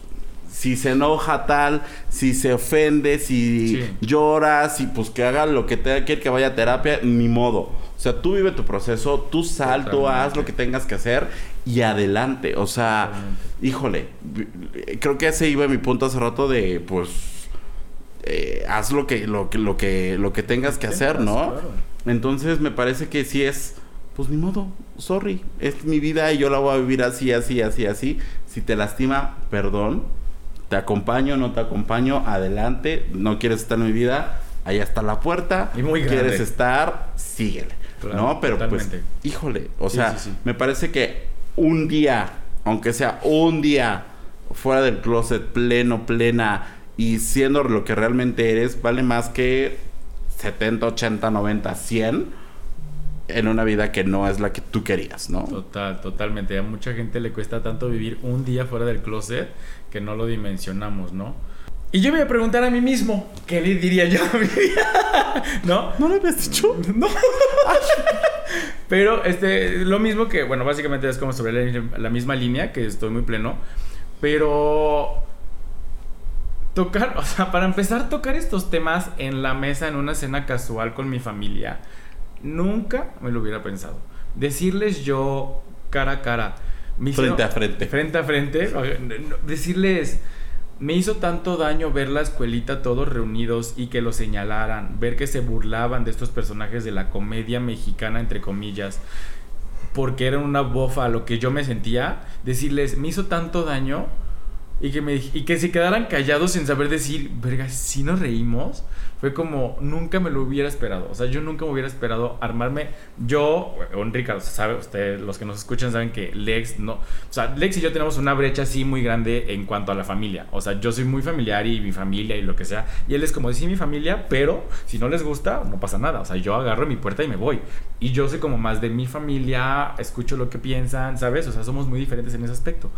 S1: si se enoja tal, si se ofende, si
S2: Sí.
S1: llora, si pues que haga lo que tenga que que vaya a terapia, ni modo. O sea, tú vive tu proceso, tú sal, tú haz lo que tengas que hacer y adelante. O sea,
S2: Totalmente.
S1: híjole, creo que ese iba mi punto hace rato de, pues, eh, haz lo que, lo que, lo que, lo que tengas que hacer, ¿no?
S2: Claro.
S1: Entonces me parece que sí es, pues ni modo, sorry, es mi vida y yo la voy a vivir así, así, así, así. Si te lastima, perdón, te acompaño, no te acompaño, adelante, no quieres estar en mi vida, ahí está la puerta,
S2: Y muy
S1: quieres
S2: grande.
S1: estar, síguele,
S2: Claro,
S1: ¿no? Pero
S2: totalmente.
S1: pues, híjole, o
S2: Sí,
S1: sea,
S2: sí, sí.
S1: me parece que un día, aunque sea un día fuera del closet, pleno, plena y siendo lo que realmente eres, vale más que 70, 80, 90, 100 en una vida que no es la que tú querías, ¿no?
S2: Total, totalmente. A mucha gente le cuesta tanto vivir un día fuera del closet que no lo dimensionamos, ¿no? Y yo me voy a preguntar a mí mismo, ¿qué le diría yo a mi vida? ¿No?
S1: ¿No lo habías dicho?
S2: No. Pero este, lo mismo que, bueno, básicamente es como sobre la, la misma línea, que estoy muy pleno. Pero tocar, o sea, para empezar, tocar estos temas en la mesa, en una cena casual con mi familia, nunca me lo hubiera pensado. Decirles yo cara a cara, me hicieron-
S1: Frente a frente.
S2: frente a frente, decirles, me hizo tanto daño ver la escuelita todos reunidos y que lo señalaran, ver que se burlaban de estos personajes de la comedia mexicana, entre comillas, porque eran una bofa a lo que yo me sentía, decirles, me hizo tanto daño y que, me, y que se quedaran callados sin saber decir, verga, si nos reímos, fue como, nunca me lo hubiera esperado. O sea, yo nunca me hubiera esperado armarme. Yo, Enrique, o sea, sabe, ustedes, los que nos escuchan saben que Lex no. O sea, Lex y yo tenemos una brecha así muy grande en cuanto a la familia. O sea, yo soy muy familiar y mi familia y lo que sea. Y él es como decir mi familia, pero si no les gusta, no pasa nada. O sea, yo agarro mi puerta y me voy. Y yo soy como más de mi familia, escucho lo que piensan, ¿sabes? O sea, somos muy diferentes en ese aspecto.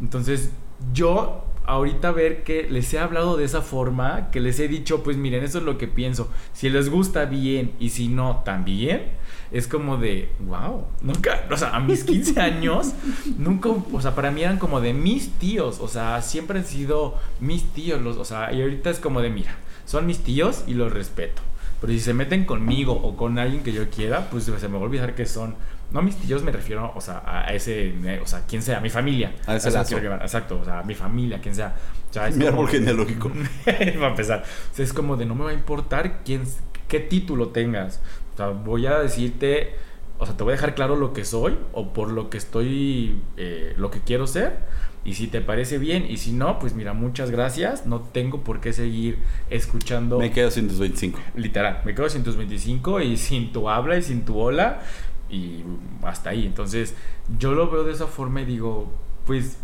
S2: Entonces, yo ahorita ver que les he hablado de esa forma, que les he dicho, pues miren, eso es lo que pienso. Si les gusta bien y si no, también. Es como de, wow, nunca, o sea, a mis 15 años, nunca, o sea, para mí eran como de mis tíos, o sea, siempre han sido mis tíos, los, o sea, y ahorita es como de, mira, son mis tíos y los respeto. Pero si se meten conmigo o con alguien que yo quiera, pues se me va a olvidar que son. No mis tíos, me refiero, o sea, a ese. O sea, quien sea, mi familia.
S1: A ese lazo.
S2: Exacto, o sea, mi familia, quien sea. O sea, es
S1: Mi árbol genealógico.
S2: Va a empezar. O sea, es como de no me va a importar quién, qué título tengas. O sea, voy a decirte. O sea, te voy a dejar claro lo que soy o por lo que estoy. eh, lo que quiero ser. Y si te parece bien, y si no, pues mira, muchas gracias. No tengo por qué seguir escuchando.
S1: Me quedo sin tus 25.
S2: Literal, me quedo sin tus 25 y sin tu habla y sin tu hola y hasta ahí. Entonces, yo lo veo de esa forma y digo, pues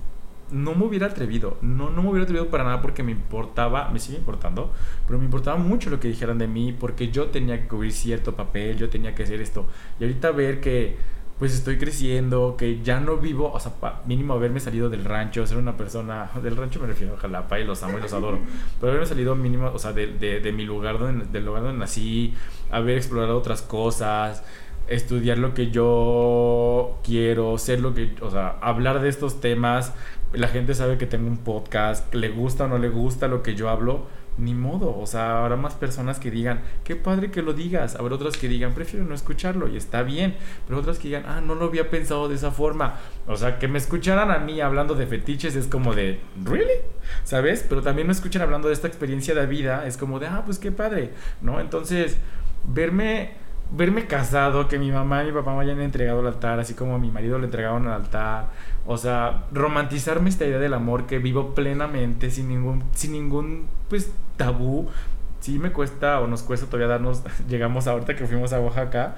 S2: no me hubiera atrevido, no, no me hubiera atrevido para nada porque me importaba, me sigue importando, pero me importaba mucho lo que dijeran de mí porque yo tenía que cubrir cierto papel, yo tenía que hacer esto. Y ahorita ver que pues estoy creciendo, que ya no vivo, o sea, mínimo haberme salido del rancho, ser una persona, del rancho me refiero a Jalapa y los amo y los adoro, pero haberme salido mínimo, o sea, de, de, de mi lugar, donde, del lugar donde nací, haber explorado otras cosas, estudiar lo que yo quiero, ser lo que, o sea, hablar de estos temas, la gente sabe que tengo un podcast, le gusta o no le gusta lo que yo hablo, ni modo, o sea, habrá más personas que digan, qué padre que lo digas, habrá otras que digan, prefiero no escucharlo y está bien, pero otras que digan, ah, no lo había pensado de esa forma, o sea, que me escucharan a mí hablando de fetiches es como de, ¿really? ¿Sabes? Pero también me escuchan hablando de esta experiencia de vida, es como de, ah, pues qué padre, ¿no? Entonces, verme verme casado, que mi mamá y mi papá me hayan entregado al altar, así como a mi marido le entregaron al altar. O sea, romantizarme esta idea del amor que vivo plenamente, sin ningún, sin ningún pues tabú. Sí me cuesta o nos cuesta todavía darnos, llegamos ahorita que fuimos a Oaxaca,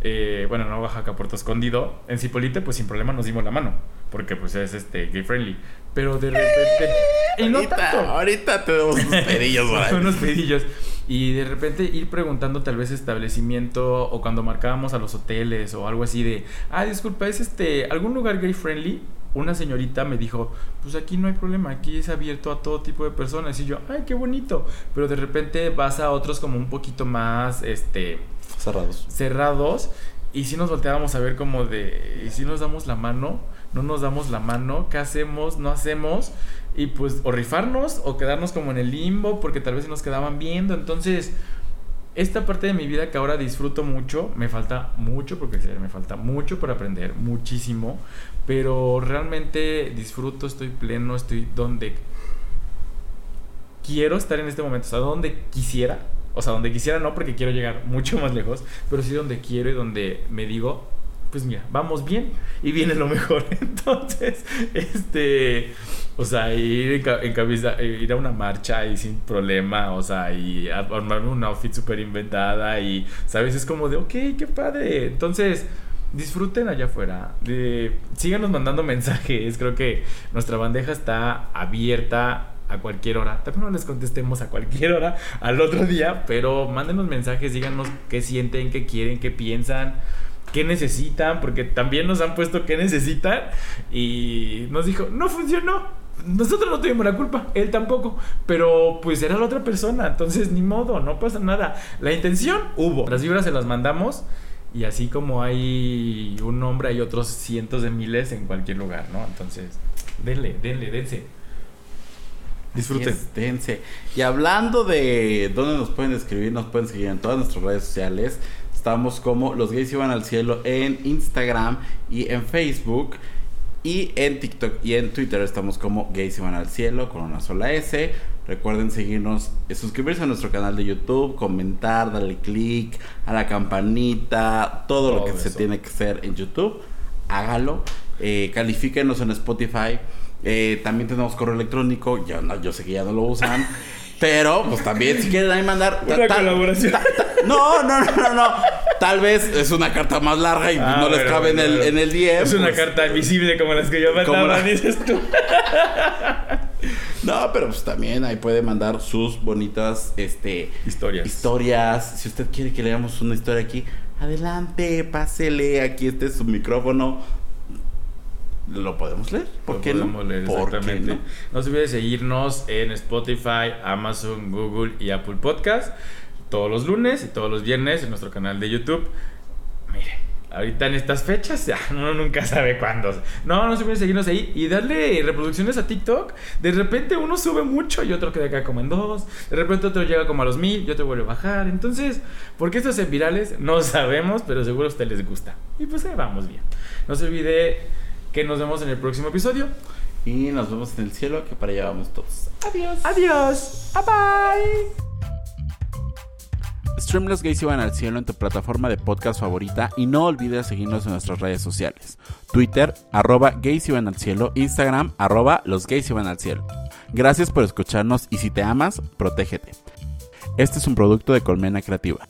S2: eh, bueno, no Oaxaca, Puerto Escondido, en Cipolite pues sin problema nos dimos la mano, porque pues es este gay friendly. Pero de repente... y no
S1: ahorita,
S2: tanto.
S1: ahorita te damos unos pedillos,
S2: unos pedillos. Y de repente ir preguntando tal vez establecimiento o cuando marcábamos a los hoteles o algo así de, ah, disculpa, ¿es este algún lugar gay friendly? Una señorita me dijo, pues aquí no hay problema, aquí es abierto a todo tipo de personas. Y yo, ay, qué bonito. Pero de repente vas a otros como un poquito más, este,
S1: Cerrados.
S2: cerrados y si nos volteábamos a ver como de, ¿y si nos damos la mano? ¿No nos damos la mano? ¿Qué hacemos? ¿No hacemos? Y pues o rifarnos o quedarnos como en el limbo porque tal vez nos quedaban viendo. Entonces, esta parte de mi vida que ahora disfruto mucho, me falta mucho porque me falta mucho por aprender, muchísimo, pero realmente disfruto, estoy pleno, estoy donde quiero estar en este momento, o sea, donde quisiera, o sea, donde quisiera no porque quiero llegar mucho más lejos, pero sí donde quiero y donde me digo, pues mira, vamos bien y viene lo mejor. Entonces, este, o sea, ir en, ca- en camisa, eh, ir a una marcha y sin problema, o sea, y armarme un outfit súper inventada y, ¿sabes? Es como de, ok, qué padre. Entonces, disfruten allá afuera. De, síganos mandando mensajes. Creo que nuestra bandeja está abierta a cualquier hora. También no les contestemos a cualquier hora al otro día, pero mándenos mensajes, díganos qué sienten, qué quieren, qué piensan, qué necesitan, porque también nos han puesto qué necesitan y nos dijo, no funcionó. Nosotros no tuvimos la culpa, él tampoco, pero pues era la otra persona, entonces ni modo, no pasa nada. La intención hubo, las vibras se las mandamos y así como hay un nombre, hay otros cientos de miles en cualquier lugar, ¿no? Entonces, denle, denle, dense. Disfruten.
S1: Dense. Y hablando de dónde nos pueden escribir, nos pueden seguir en todas nuestras redes sociales. Estamos como Los Gays Iban al Cielo en Instagram y en Facebook. Y en TikTok y en Twitter estamos como Gays Iban al Cielo con una sola S. Recuerden seguirnos, eh, suscribirse a nuestro canal de YouTube, comentar, darle click a la campanita, todo, lo que se tiene que hacer en YouTube. Hágalo. Eh, califíquenos en Spotify. Eh, también tenemos correo electrónico. Ya no, yo sé que ya no lo usan. Pero, pues también, si quieren ahí mandar.
S2: Una
S1: ta- ta-
S2: colaboración.
S1: ta- no, no, no, no, no. Tal vez es una carta más larga y
S2: Ah,
S1: no les
S2: bueno,
S1: cabe en el,
S2: bueno.
S1: en el DM.
S2: Es una
S1: pues.
S2: carta invisible como las que yo mandaba,
S1: la-
S2: dices tú.
S1: No, pero pues también ahí puede mandar sus bonitas este,
S2: Historias.
S1: historias. Si usted quiere que leamos una historia aquí, adelante, pásele. Aquí este es su micrófono. Lo podemos leer. ¿Por
S2: Lo
S1: qué no?
S2: podemos leer,
S1: ¿Por qué
S2: exactamente.
S1: no?
S2: No se olvide seguirnos en Spotify, Amazon, Google y Apple Podcast todos los lunes y todos los viernes en nuestro canal de YouTube. Mire, ahorita en estas fechas, uno nunca sabe cuándo. No, no se olviden seguirnos ahí y darle reproducciones a TikTok. De repente uno sube mucho y otro queda acá como en dos. De repente otro llega como a los mil y otro vuelve a bajar. Entonces, ¿por qué estos en virales? No sabemos, pero seguro a ustedes les gusta. Y pues ahí vamos bien. No se olvide que nos vemos en el próximo episodio.
S1: Y nos vemos en el cielo, que para allá vamos todos.
S2: Adiós. Adiós. Bye bye.
S1: Stream Los Gays Iban al Cielo en tu plataforma de podcast favorita y no olvides seguirnos en nuestras redes sociales. Twitter, arroba Gays Iban al Cielo, Instagram, arroba Los Gays Iban al Cielo. Gracias por escucharnos y si te amas, protégete. Este es un producto de Colmena Creativa.